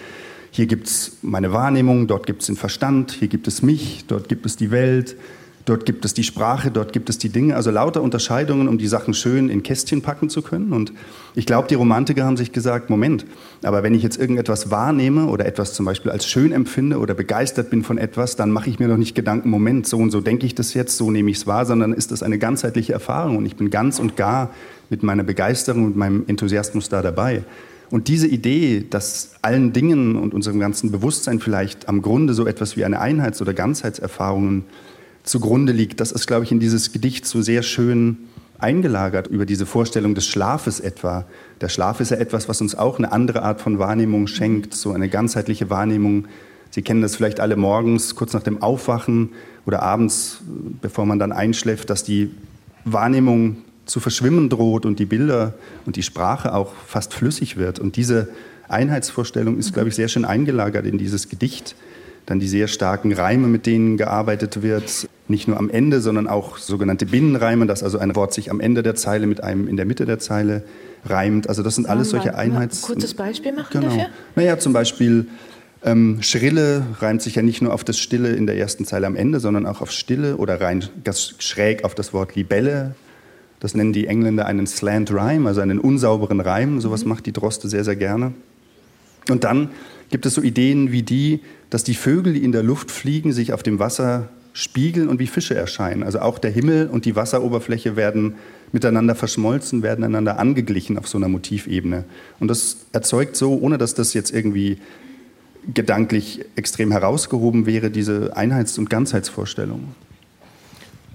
Hier gibt es meine Wahrnehmung, dort gibt es den Verstand, hier gibt es mich, dort gibt es die Welt, Dort gibt es die Sprache, dort gibt es die Dinge, also lauter Unterscheidungen, um die Sachen schön in Kästchen packen zu können. Und ich glaube, die Romantiker haben sich gesagt, Moment, aber wenn ich jetzt irgendetwas wahrnehme oder etwas zum Beispiel als schön empfinde oder begeistert bin von etwas, dann mache ich mir doch nicht Gedanken, Moment, so und so denke ich das jetzt, so nehme ich es wahr, sondern ist das eine ganzheitliche Erfahrung und ich bin ganz und gar mit meiner Begeisterung und meinem Enthusiasmus da dabei. Und diese Idee, dass allen Dingen und unserem ganzen Bewusstsein vielleicht am Grunde so etwas wie eine Einheits- oder Ganzheitserfahrungen zugrunde liegt. Das ist, glaube ich, in dieses Gedicht so sehr schön eingelagert über diese Vorstellung des Schlafes etwa. Der Schlaf ist ja etwas, was uns auch eine andere Art von Wahrnehmung schenkt, so eine ganzheitliche Wahrnehmung. Sie kennen das vielleicht alle morgens, kurz nach dem Aufwachen oder abends, bevor man dann einschläft, dass die Wahrnehmung zu verschwimmen droht und die Bilder und die Sprache auch fast flüssig wird. Und diese Einheitsvorstellung ist, glaube ich, sehr schön eingelagert in dieses Gedicht. Dann die sehr starken Reime, mit denen gearbeitet wird, nicht nur am Ende, sondern auch sogenannte Binnenreime, dass also ein Wort sich am Ende der Zeile mit einem in der Mitte der Zeile reimt. Also das sind alles solche Einheits... Ein kurzes Beispiel machen genau. dafür? Naja, zum Beispiel ähm, Schrille reimt sich ja nicht nur auf das Stille in der ersten Zeile am Ende, sondern auch auf Stille oder rein ganz schräg auf das Wort Libelle. Das nennen die Engländer einen Slant Rhyme, also einen unsauberen Reim. Sowas mhm. macht die Droste sehr, sehr gerne. Und dann gibt es so Ideen wie die, dass die Vögel, die in der Luft fliegen, sich auf dem Wasser spiegeln und wie Fische erscheinen. Also auch der Himmel und die Wasseroberfläche werden miteinander verschmolzen, werden einander angeglichen auf so einer Motivebene. Und das erzeugt so, ohne dass das jetzt irgendwie gedanklich extrem herausgehoben wäre, diese Einheits- und Ganzheitsvorstellung.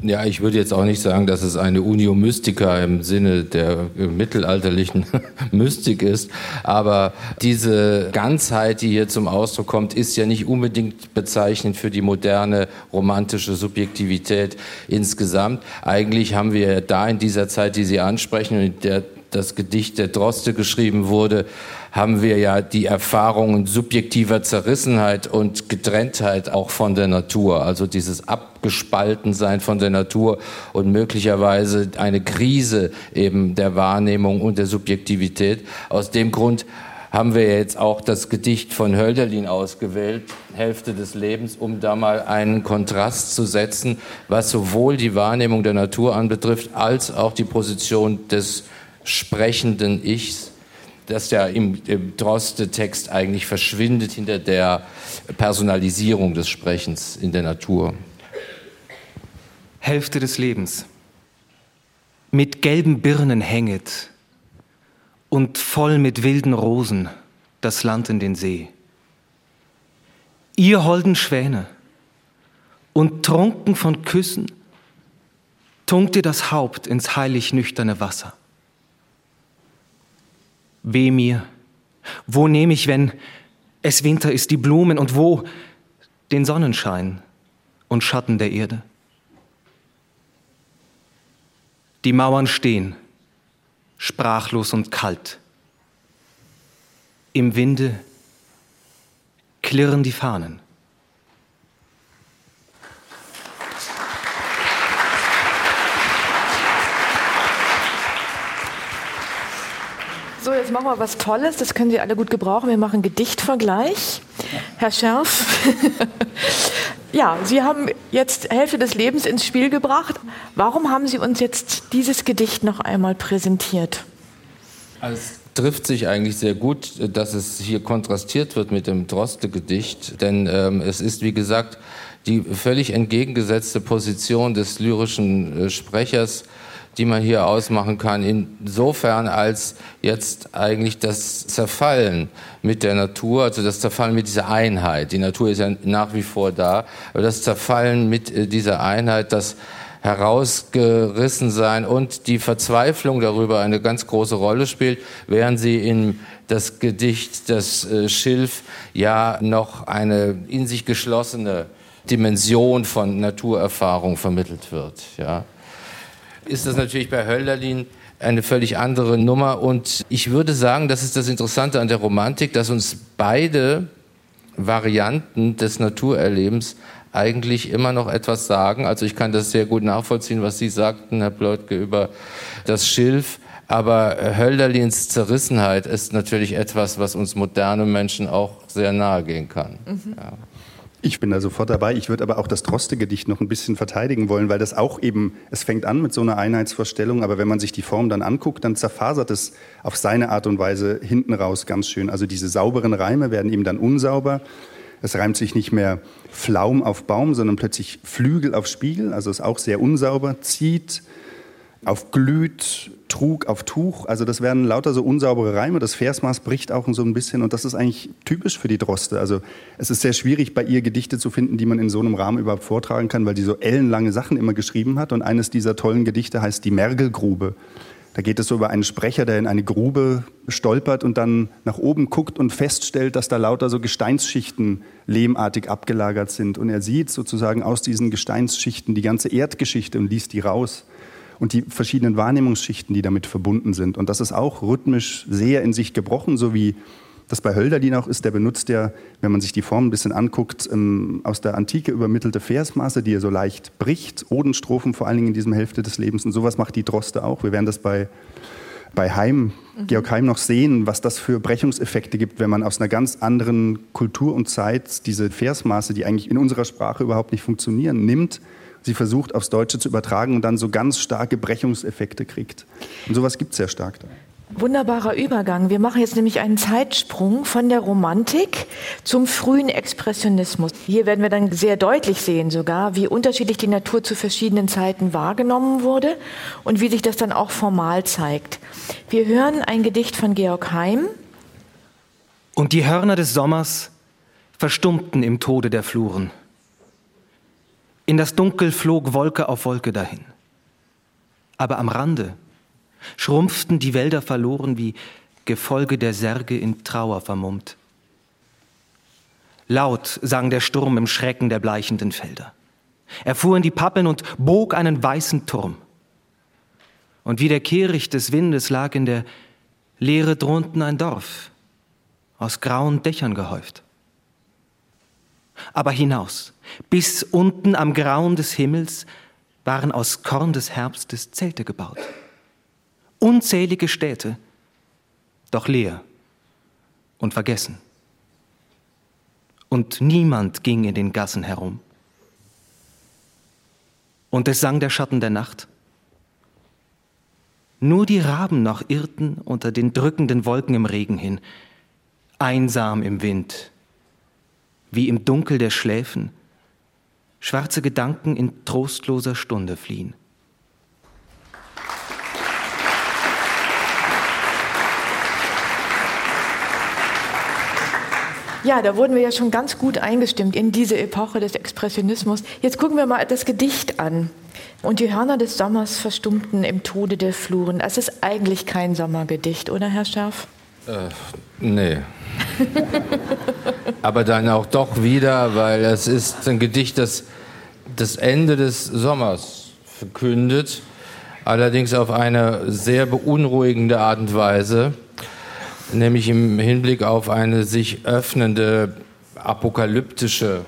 Ja, ich würde jetzt auch nicht sagen, dass es eine Unio Mystica im Sinne der mittelalterlichen Mystik ist, aber diese Ganzheit, die hier zum Ausdruck kommt, ist ja nicht unbedingt bezeichnend für die moderne romantische Subjektivität insgesamt. Eigentlich haben wir da in dieser Zeit, die Sie ansprechen, in der das Gedicht der Droste geschrieben wurde, haben wir ja die Erfahrungen subjektiver Zerrissenheit und Getrenntheit auch von der Natur, also dieses Abgespaltensein von der Natur und möglicherweise eine Krise eben der Wahrnehmung und der Subjektivität. Aus dem Grund haben wir jetzt auch das Gedicht von Hölderlin ausgewählt, Hälfte des Lebens, um da mal einen Kontrast zu setzen, was sowohl die Wahrnehmung der Natur anbetrifft, als auch die Position des sprechenden Ichs das ja im, im Droste-Text eigentlich verschwindet hinter der Personalisierung des Sprechens in der Natur. Hälfte des Lebens. Mit gelben Birnen hänget und voll mit wilden Rosen das Land in den See. Ihr holden Schwäne und trunken von Küssen, tunkt ihr das Haupt ins heilig nüchterne Wasser. Weh mir, wo nehme ich, wenn es Winter ist, die Blumen und wo den Sonnenschein und Schatten der Erde? Die Mauern stehen, sprachlos und kalt. Im Winde klirren die Fahnen. So, jetzt machen wir was Tolles, das können Sie alle gut gebrauchen. Wir machen Gedichtvergleich. Herr Scherf, ja, Sie haben jetzt Hälfte des Lebens ins Spiel gebracht. Warum haben Sie uns jetzt dieses Gedicht noch einmal präsentiert? Also es trifft sich eigentlich sehr gut, dass es hier kontrastiert wird mit dem Droste-Gedicht, denn ähm, es ist, wie gesagt, die völlig entgegengesetzte Position des lyrischen äh, Sprechers die man hier ausmachen kann, insofern als jetzt eigentlich das Zerfallen mit der Natur, also das Zerfallen mit dieser Einheit. Die Natur ist ja nach wie vor da, aber das Zerfallen mit äh, dieser Einheit, das herausgerissen sein und die Verzweiflung darüber eine ganz große Rolle spielt, während sie in das Gedicht, das äh, Schilf, ja noch eine in sich geschlossene Dimension von Naturerfahrung vermittelt wird. Ja. Ist das natürlich bei Hölderlin eine völlig andere Nummer. Und ich würde sagen, das ist das Interessante an der Romantik, dass uns beide Varianten des Naturerlebens eigentlich immer noch etwas sagen. Also ich kann das sehr gut nachvollziehen, was Sie sagten, Herr Pleutke, über das Schilf. Aber Hölderlins Zerrissenheit ist natürlich etwas, was uns moderne Menschen auch sehr nahe gehen kann. Mhm. Ja. Ich bin da sofort dabei. Ich würde aber auch das Droste-Gedicht noch ein bisschen verteidigen wollen, weil das auch eben, es fängt an mit so einer Einheitsvorstellung, aber wenn man sich die Form dann anguckt, dann zerfasert es auf seine Art und Weise hinten raus ganz schön. Also diese sauberen Reime werden eben dann unsauber. Es reimt sich nicht mehr Flaum auf Baum, sondern plötzlich Flügel auf Spiegel, also ist auch sehr unsauber, zieht, auf glüht, Trug auf Tuch. Also das werden lauter so unsaubere Reime. Das Versmaß bricht auch so ein bisschen und das ist eigentlich typisch für die Droste. Also es ist sehr schwierig, bei ihr Gedichte zu finden, die man in so einem Rahmen überhaupt vortragen kann, weil die so ellenlange Sachen immer geschrieben hat. Und eines dieser tollen Gedichte heißt Die Mergelgrube. Da geht es so über einen Sprecher, der in eine Grube stolpert und dann nach oben guckt und feststellt, dass da lauter so Gesteinsschichten lehmartig abgelagert sind. Und er sieht sozusagen aus diesen Gesteinsschichten die ganze Erdgeschichte und liest die raus und die verschiedenen Wahrnehmungsschichten, die damit verbunden sind. Und das ist auch rhythmisch sehr in sich gebrochen, so wie das bei Hölderlin auch ist. Der benutzt ja, wenn man sich die Form ein bisschen anguckt, ähm, aus der Antike übermittelte Versmaße, die er so leicht bricht, Odenstrophen vor allen Dingen in diesem Hälfte des Lebens. Und sowas macht die Droste auch. Wir werden das bei bei Heim, mhm. Georg Heim noch sehen, was das für Brechungseffekte gibt, wenn man aus einer ganz anderen Kultur und Zeit diese Versmaße, die eigentlich in unserer Sprache überhaupt nicht funktionieren, nimmt sie versucht aufs Deutsche zu übertragen und dann so ganz starke Brechungseffekte kriegt. Und sowas gibt es sehr stark da. Wunderbarer Übergang. Wir machen jetzt nämlich einen Zeitsprung von der Romantik zum frühen Expressionismus. Hier werden wir dann sehr deutlich sehen sogar, wie unterschiedlich die Natur zu verschiedenen Zeiten wahrgenommen wurde und wie sich das dann auch formal zeigt. Wir hören ein Gedicht von Georg Heim. Und die Hörner des Sommers verstummten im Tode der Fluren. In das Dunkel flog Wolke auf Wolke dahin. Aber am Rande schrumpften die Wälder verloren wie Gefolge der Särge in Trauer vermummt. Laut sang der Sturm im Schrecken der bleichenden Felder. Er fuhr in die Pappen und bog einen weißen Turm. Und wie der Kehricht des Windes lag in der Leere drunten ein Dorf, aus grauen Dächern gehäuft aber hinaus, bis unten am Grauen des Himmels waren aus Korn des Herbstes Zelte gebaut. Unzählige Städte, doch leer und vergessen. Und niemand ging in den Gassen herum. Und es sang der Schatten der Nacht. Nur die Raben noch irrten unter den drückenden Wolken im Regen hin, einsam im Wind, wie im Dunkel der Schläfen, schwarze Gedanken in trostloser Stunde fliehen. Ja, da wurden wir ja schon ganz gut eingestimmt in diese Epoche des Expressionismus. Jetzt gucken wir mal das Gedicht an. Und die Hörner des Sommers verstummten im Tode der Fluren. Es ist eigentlich kein Sommergedicht, oder Herr Scherf? Äh, nee. Aber dann auch doch wieder, weil es ist ein Gedicht, das das Ende des Sommers verkündet, allerdings auf eine sehr beunruhigende Art und Weise, nämlich im Hinblick auf eine sich öffnende apokalyptische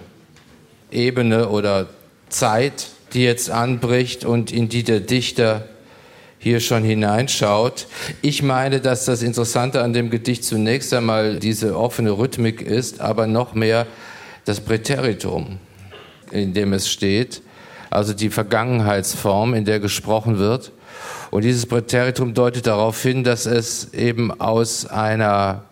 Ebene oder Zeit, die jetzt anbricht und in die der Dichter hier schon hineinschaut. Ich meine, dass das Interessante an dem Gedicht zunächst einmal diese offene Rhythmik ist, aber noch mehr das Präteritum, in dem es steht, also die Vergangenheitsform, in der gesprochen wird. Und dieses Präteritum deutet darauf hin, dass es eben aus einer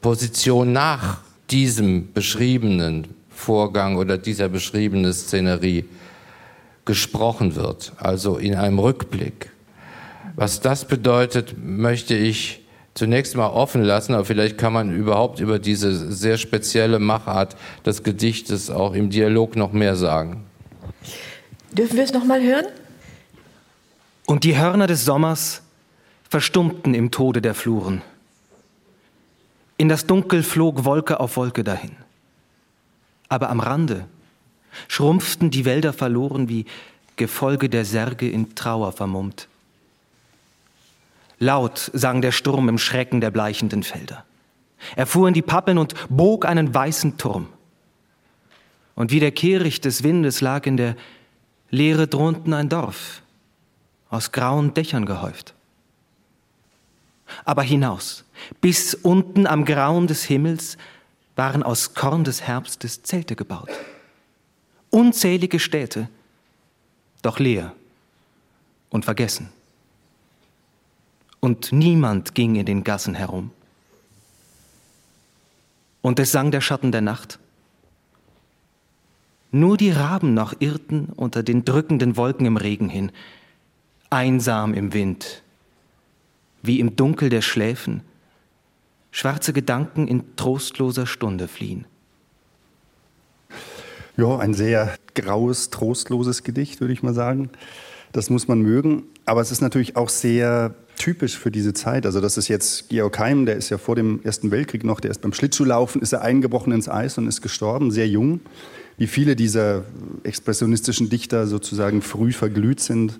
Position nach diesem beschriebenen Vorgang oder dieser beschriebenen Szenerie gesprochen wird, also in einem Rückblick. Was das bedeutet, möchte ich zunächst mal offen lassen, aber vielleicht kann man überhaupt über diese sehr spezielle Machart des Gedichtes auch im Dialog noch mehr sagen. Dürfen wir es noch mal hören? Und die Hörner des Sommers verstummten im Tode der Fluren. In das Dunkel flog Wolke auf Wolke dahin. Aber am Rande schrumpften die Wälder verloren wie Gefolge der Särge in Trauer vermummt. Laut sang der Sturm im Schrecken der bleichenden Felder. Er fuhr in die Pappeln und bog einen weißen Turm. Und wie der Kehricht des Windes lag in der Leere drunten ein Dorf, aus grauen Dächern gehäuft. Aber hinaus, bis unten am Grauen des Himmels, waren aus Korn des Herbstes Zelte gebaut. Unzählige Städte, doch leer und vergessen. Und niemand ging in den Gassen herum. Und es sang der Schatten der Nacht. Nur die Raben noch irrten unter den drückenden Wolken im Regen hin, einsam im Wind, wie im Dunkel der Schläfen, schwarze Gedanken in trostloser Stunde fliehen. Ja, ein sehr graues, trostloses Gedicht, würde ich mal sagen. Das muss man mögen. Aber es ist natürlich auch sehr typisch für diese Zeit. Also das ist jetzt Georg Heim, der ist ja vor dem Ersten Weltkrieg noch, der ist beim Schlittschuhlaufen, ist er eingebrochen ins Eis und ist gestorben, sehr jung. Wie viele dieser expressionistischen Dichter sozusagen früh verglüht sind.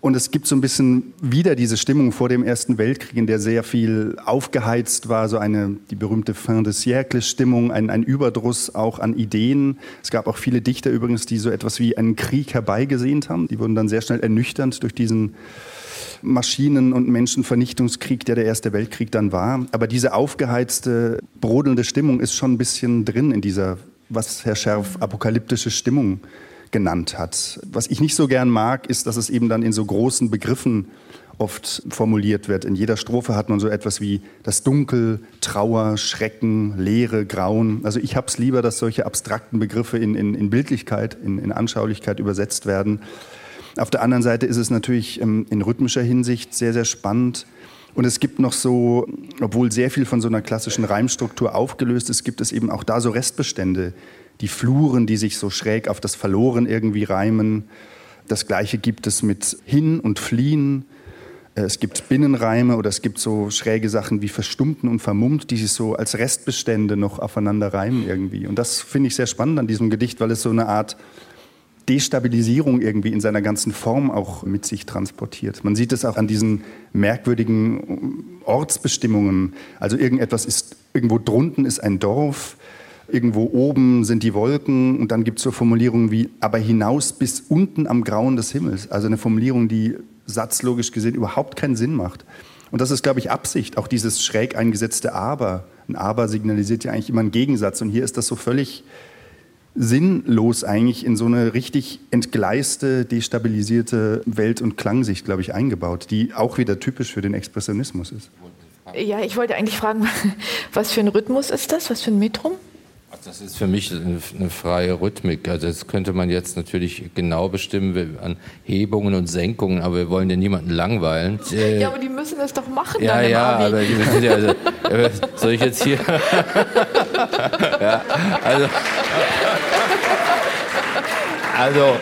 Und es gibt so ein bisschen wieder diese Stimmung vor dem Ersten Weltkrieg, in der sehr viel aufgeheizt war, so eine, die berühmte Fin de siècle-Stimmung, ein, ein Überdruss auch an Ideen. Es gab auch viele Dichter übrigens, die so etwas wie einen Krieg herbeigesehnt haben. Die wurden dann sehr schnell ernüchternd durch diesen Maschinen- und Menschenvernichtungskrieg, der der Erste Weltkrieg dann war. Aber diese aufgeheizte, brodelnde Stimmung ist schon ein bisschen drin in dieser, was Herr Scherf, apokalyptische Stimmung genannt hat. Was ich nicht so gern mag, ist, dass es eben dann in so großen Begriffen oft formuliert wird. In jeder Strophe hat man so etwas wie das Dunkel, Trauer, Schrecken, Leere, Grauen. Also ich habe es lieber, dass solche abstrakten Begriffe in, in, in Bildlichkeit, in, in, Anschaulichkeit übersetzt werden. Auf der anderen Seite ist es natürlich ähm, in rhythmischer Hinsicht sehr, sehr spannend. Und es gibt noch so, obwohl sehr viel von so einer klassischen Reimstruktur aufgelöst ist, gibt es eben auch da so Restbestände, die Fluren, die sich so schräg auf das Verloren irgendwie reimen. Das gleiche gibt es mit Hin und Fliehen. Äh, es gibt Binnenreime oder es gibt so schräge Sachen wie Verstumpen und Vermummt, die sich so als Restbestände noch aufeinander reimen irgendwie. Und das finde ich sehr spannend an diesem Gedicht, weil es so eine Art Destabilisierung irgendwie in seiner ganzen Form auch mit sich transportiert. Man sieht es auch an diesen merkwürdigen Ortsbestimmungen. Also irgendetwas ist, irgendwo drunten ist ein Dorf, irgendwo oben sind die Wolken und dann gibt es so Formulierungen wie aber hinaus bis unten am Grauen des Himmels. Also eine Formulierung, die satzlogisch gesehen überhaupt keinen Sinn macht. Und das ist, glaube ich, Absicht, auch dieses schräg eingesetzte Aber. Ein Aber signalisiert ja eigentlich immer einen Gegensatz und hier ist das so völlig sinnlos eigentlich in so eine richtig entgleiste, destabilisierte Welt- und Klangsicht, glaube ich, eingebaut, die auch wieder typisch für den Expressionismus ist. Ja, ich wollte eigentlich fragen, was für ein Rhythmus ist das? Was für ein Metrum? Das ist für mich eine, freie Rhythmik. Also das könnte man jetzt natürlich genau bestimmen an Hebungen und Senkungen, aber wir wollen ja niemanden langweilen. Ja, aber die müssen es doch machen. Ja, dann ja, Abi. aber die müssen ja, also, äh, soll ich jetzt hier? ja, also, also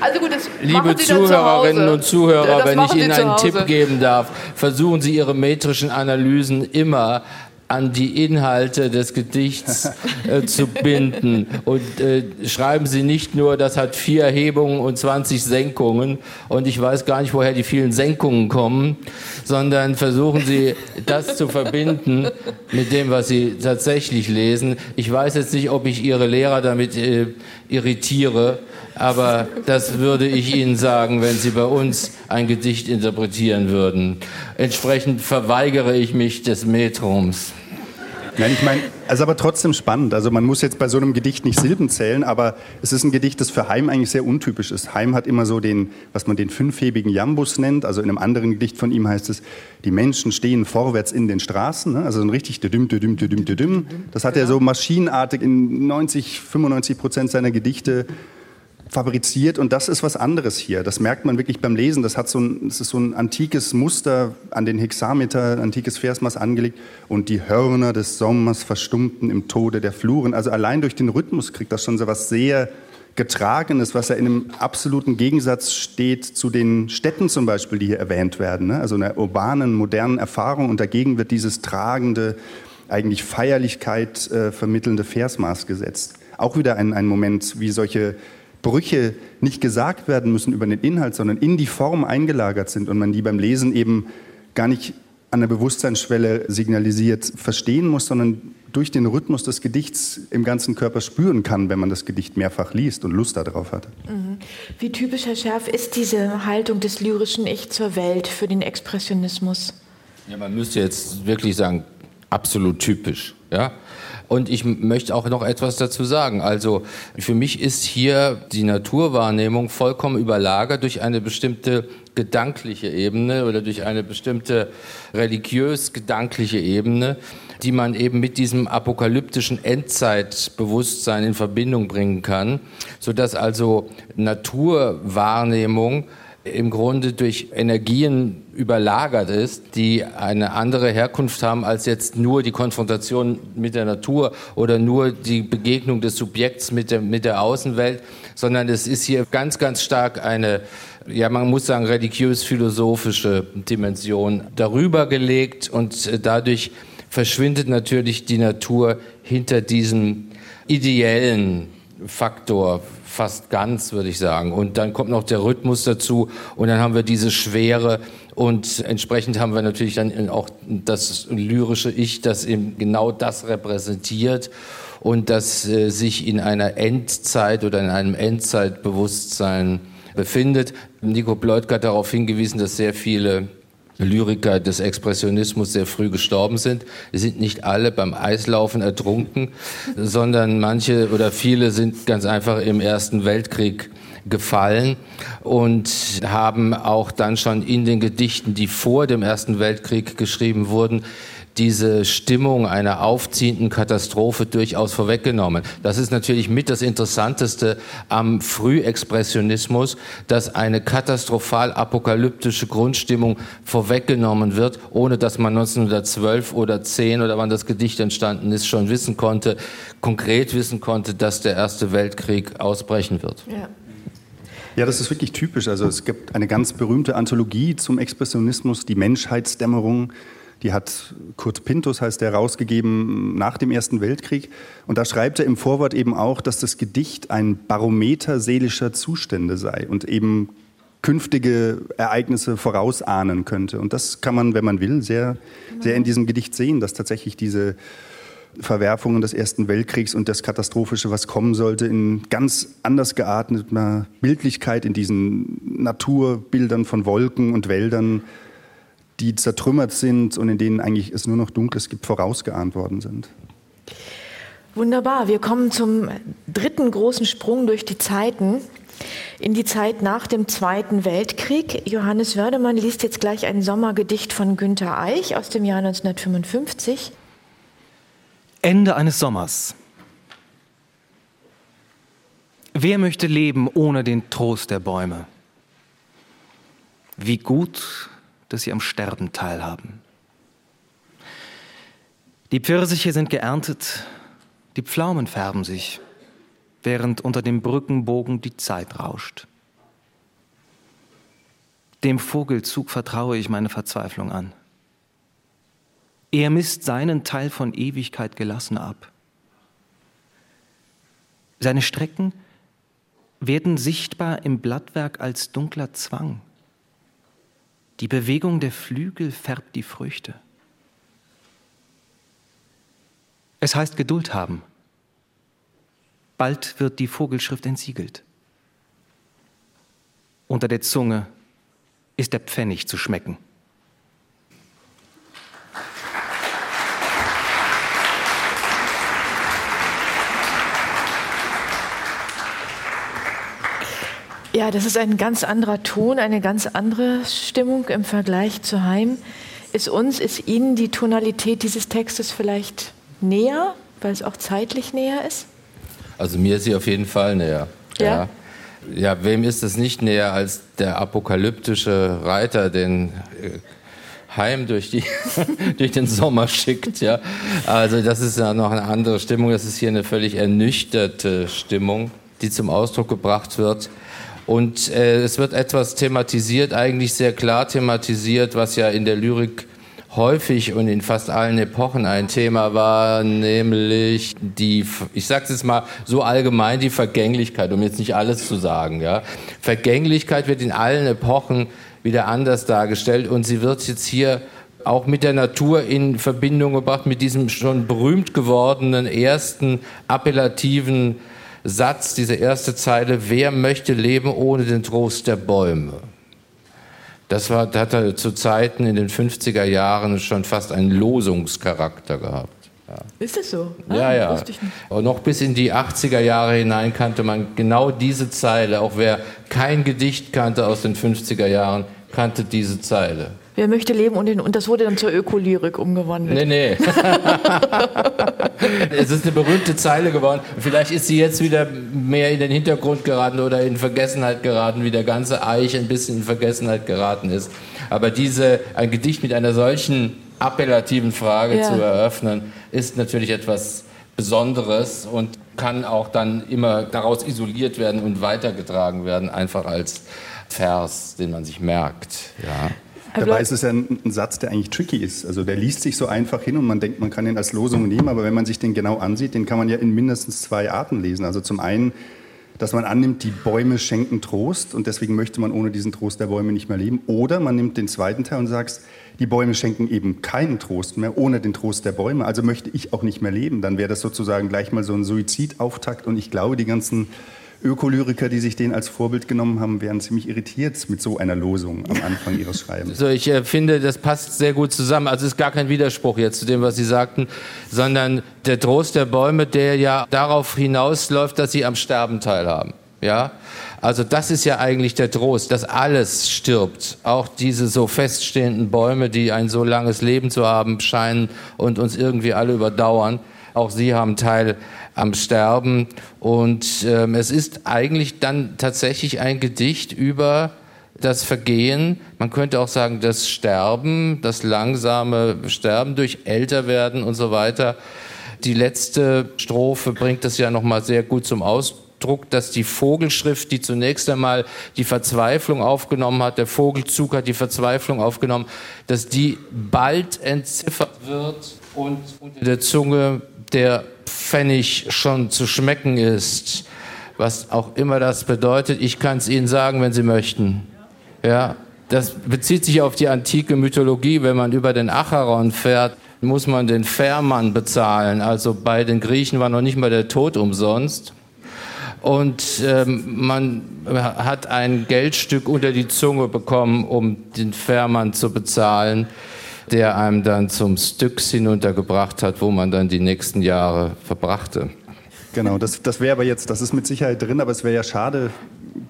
also gut, Liebe Zuhörerinnen und Zuhörer, wenn ich Ihnen einen Tipp geben darf, versuchen Sie Ihre metrischen Analysen immer an die Inhalte des Gedichts äh, zu binden. Und äh, schreiben Sie nicht nur, das hat vier Hebungen und 20 Senkungen und ich weiß gar nicht, woher die vielen Senkungen kommen, sondern versuchen Sie das zu verbinden mit dem, was Sie tatsächlich lesen. Ich weiß jetzt nicht, ob ich Ihre Lehrer damit äh, irritiere, aber das würde ich Ihnen sagen, wenn Sie bei uns ein Gedicht interpretieren würden. Entsprechend verweigere ich mich des Metrums. Nein, ich meine, es ist aber trotzdem spannend. Also man muss jetzt bei so einem Gedicht nicht Silben zählen, aber es ist ein Gedicht, das für Heim eigentlich sehr untypisch ist. Heim hat immer so den, was man den fünfhebigen Jambus nennt. Also in einem anderen Gedicht von ihm heißt es, die Menschen stehen vorwärts in den Straßen. Ne? Also ein richtig düdüm, düdüm, düdüm, düdüm. Das hat er so maschinenartig in 90, 95 Prozent seiner Gedichte fabriziert und das ist was anderes hier. Das merkt man wirklich beim Lesen. Das, hat so ein, das ist so ein antikes Muster an den Hexameter, antikes Versmaß angelegt und die Hörner des Sommers verstummten im Tode der Fluren. Also allein durch den Rhythmus kriegt das schon so was sehr Getragenes, was ja in einem absoluten Gegensatz steht zu den Städten zum Beispiel, die hier erwähnt werden. Ne? Also einer urbanen, modernen Erfahrung und dagegen wird dieses tragende, eigentlich Feierlichkeit äh, vermittelnde Versmaß gesetzt. Auch wieder ein, ein Moment, wie solche Brüche nicht gesagt werden müssen über den Inhalt, sondern in die Form eingelagert sind und man die beim Lesen eben gar nicht an der Bewusstseinsschwelle signalisiert verstehen muss, sondern durch den Rhythmus des Gedichts im ganzen Körper spüren kann, wenn man das Gedicht mehrfach liest und Lust darauf hat. Mhm. Wie typisch, Herr Schärf, ist diese Haltung des lyrischen Ich zur Welt für den Expressionismus? Ja, man müsste jetzt wirklich sagen, absolut typisch. Ja? Und ich möchte auch noch etwas dazu sagen. Also für mich ist hier die Naturwahrnehmung vollkommen überlagert durch eine bestimmte gedankliche Ebene oder durch eine bestimmte religiös-gedankliche Ebene, die man eben mit diesem apokalyptischen Endzeitbewusstsein in Verbindung bringen kann, sodass also Naturwahrnehmung im Grunde durch Energien überlagert ist, die eine andere Herkunft haben als jetzt nur die Konfrontation mit der Natur oder nur die Begegnung des Subjekts mit der, mit der Außenwelt, sondern es ist hier ganz, ganz stark eine, ja, man muss sagen, religiös-philosophische Dimension darüber gelegt und dadurch verschwindet natürlich die Natur hinter diesem ideellen Faktor fast ganz, würde ich sagen. Und dann kommt noch der Rhythmus dazu und dann haben wir diese Schwere und entsprechend haben wir natürlich dann auch das lyrische Ich, das eben genau das repräsentiert und das äh, sich in einer Endzeit oder in einem Endzeitbewusstsein befindet. Nico Bleutke hat darauf hingewiesen, dass sehr viele Lyriker des Expressionismus sehr früh gestorben sind. Die sind nicht alle beim Eislaufen ertrunken, sondern manche oder viele sind ganz einfach im Ersten Weltkrieg gefallen und haben auch dann schon in den Gedichten, die vor dem Ersten Weltkrieg geschrieben wurden, diese Stimmung einer aufziehenden Katastrophe durchaus vorweggenommen. Das ist natürlich mit das Interessanteste am Frühexpressionismus, dass eine katastrophal apokalyptische Grundstimmung vorweggenommen wird, ohne dass man 1912 oder 10 oder wann das Gedicht entstanden ist, schon wissen konnte, konkret wissen konnte, dass der Erste Weltkrieg ausbrechen wird. Ja. Ja, das ist wirklich typisch. Also es gibt eine ganz berühmte Anthologie zum Expressionismus, die Menschheitsdämmerung. Die hat Kurt Pintus, heißt der, rausgegeben nach dem Ersten Weltkrieg. Und da schreibt er im Vorwort eben auch, dass das Gedicht ein Barometer seelischer Zustände sei und eben künftige Ereignisse vorausahnen könnte. Und das kann man, wenn man will, sehr, sehr in diesem Gedicht sehen, dass tatsächlich diese Verwerfungen des Ersten Weltkriegs und das Katastrophische, was kommen sollte, in ganz anders gearteter Bildlichkeit, in diesen Naturbildern von Wolken und Wäldern die zertrümmert sind und in denen eigentlich es nur noch Dunkles gibt, vorausgeahnt worden sind. Wunderbar. Wir kommen zum dritten großen Sprung durch die Zeiten. In die Zeit nach dem Zweiten Weltkrieg. Johannes Wördemann liest jetzt gleich ein Sommergedicht von Günter Eich aus dem Jahr 1955. Ende eines Sommers. Wer möchte leben ohne den Trost der Bäume? Wie gut dass sie am Sterben teilhaben. Die Pfirsiche sind geerntet, die Pflaumen färben sich, während unter dem Brückenbogen die Zeit rauscht. Dem Vogelzug vertraue ich meine Verzweiflung an. Er misst seinen Teil von Ewigkeit gelassen ab. Seine Strecken werden sichtbar im Blattwerk als dunkler Zwang. Die Bewegung der Flügel färbt die Früchte. Es heißt Geduld haben. Bald wird die Vogelschrift entsiegelt. Unter der Zunge ist der Pfennig zu schmecken. Ja, das ist ein ganz anderer Ton, eine ganz andere Stimmung im Vergleich zu Heim. Ist uns, ist Ihnen die Tonalität dieses Textes vielleicht näher, weil es auch zeitlich näher ist? Also mir ist sie auf jeden Fall näher. Ja. ja. Ja, wem ist es nicht näher als der apokalyptische Reiter, den äh, Heim durch, die, durch den Sommer schickt, ja. Also das ist ja noch eine andere Stimmung. Das ist hier eine völlig ernüchterte Stimmung. die zum Ausdruck gebracht wird. Und äh, es wird etwas thematisiert, eigentlich sehr klar thematisiert, was ja in der Lyrik häufig und in fast allen Epochen ein Thema war, nämlich die, ich sage es jetzt mal so allgemein, die Vergänglichkeit, um jetzt nicht alles zu sagen. Ja. Vergänglichkeit wird in allen Epochen wieder anders dargestellt und sie wird jetzt hier auch mit der Natur in Verbindung gebracht, mit diesem schon berühmt gewordenen ersten appellativen Satz, diese erste Zeile, wer möchte leben ohne den Trost der Bäume? Das war, das hat er zu Zeiten in den 50er Jahren schon fast einen Losungscharakter gehabt. Ja. Ist es so? Ah, ja, ja. Und noch bis in die 80er Jahre hinein kannte man genau diese Zeile. Auch wer kein Gedicht kannte aus den 50er Jahren, kannte diese Zeile. Wer möchte leben und, den, und das wurde dann zur Ökolyrik umgewandelt. Nee, nee. es ist eine berühmte Zeile geworden. Vielleicht ist sie jetzt wieder mehr in den Hintergrund geraten oder in Vergessenheit geraten, wie der ganze Eich ein bisschen in Vergessenheit geraten ist. Aber diese, ein Gedicht mit einer solchen appellativen Frage ja. zu eröffnen, ist natürlich etwas Besonderes und kann auch dann immer daraus isoliert werden und weitergetragen werden, einfach als Vers, den man sich merkt. Ja. Dabei ist es ja ein, ein, Satz, der eigentlich tricky ist. Also der liest sich so einfach hin und man denkt, man kann ihn als Losung nehmen, aber wenn man sich den genau ansieht, den kann man ja in mindestens zwei Arten lesen. Also zum einen, dass man annimmt, die Bäume schenken Trost und deswegen möchte man ohne diesen Trost der Bäume nicht mehr leben. Oder man nimmt den zweiten Teil und sagt, die Bäume schenken eben keinen Trost mehr ohne den Trost der Bäume. Also möchte ich auch nicht mehr leben. Dann wäre das sozusagen gleich mal so ein Suizidauftakt und ich glaube, die ganzen Ökolyriker, die sich den als Vorbild genommen haben, wären ziemlich irritiert mit so einer Losung am Anfang ihres Schreibens. So, ich äh, finde, das passt sehr gut zusammen. Also es ist gar kein Widerspruch jetzt zu dem, was Sie sagten, sondern der Trost der Bäume, der ja darauf hinausläuft, dass sie am Sterben teilhaben. Ja, also das ist ja eigentlich der Trost, dass alles stirbt. Auch diese so feststehenden Bäume, die ein so langes Leben zu haben scheinen und uns irgendwie alle überdauern. Auch sie haben Teil am Sterben. Und ähm, es ist eigentlich dann tatsächlich ein Gedicht über das Vergehen, man könnte auch sagen, das Sterben, das langsame Sterben durch Älterwerden und so weiter. Die letzte Strophe bringt das ja nochmal sehr gut zum Ausdruck, dass die Vogelschrift, die zunächst einmal die Verzweiflung aufgenommen hat, der Vogelzug hat die Verzweiflung aufgenommen, dass die bald entziffert wird und unter der Zunge der Pfennig schon zu schmecken ist, was auch immer das bedeutet. Ich kann es Ihnen sagen, wenn Sie möchten. Ja, das bezieht sich auf die antike Mythologie. Wenn man über den Acheron fährt, muss man den Fährmann bezahlen. Also bei den Griechen war noch nicht mal der Tod umsonst. Und ähm, man hat ein Geldstück unter die Zunge bekommen, um den Fährmann zu bezahlen der einem dann zum Styx hinuntergebracht hat, wo man dann die nächsten Jahre verbrachte. Genau, das, das wäre aber jetzt, das ist mit Sicherheit drin, aber es wäre ja schade,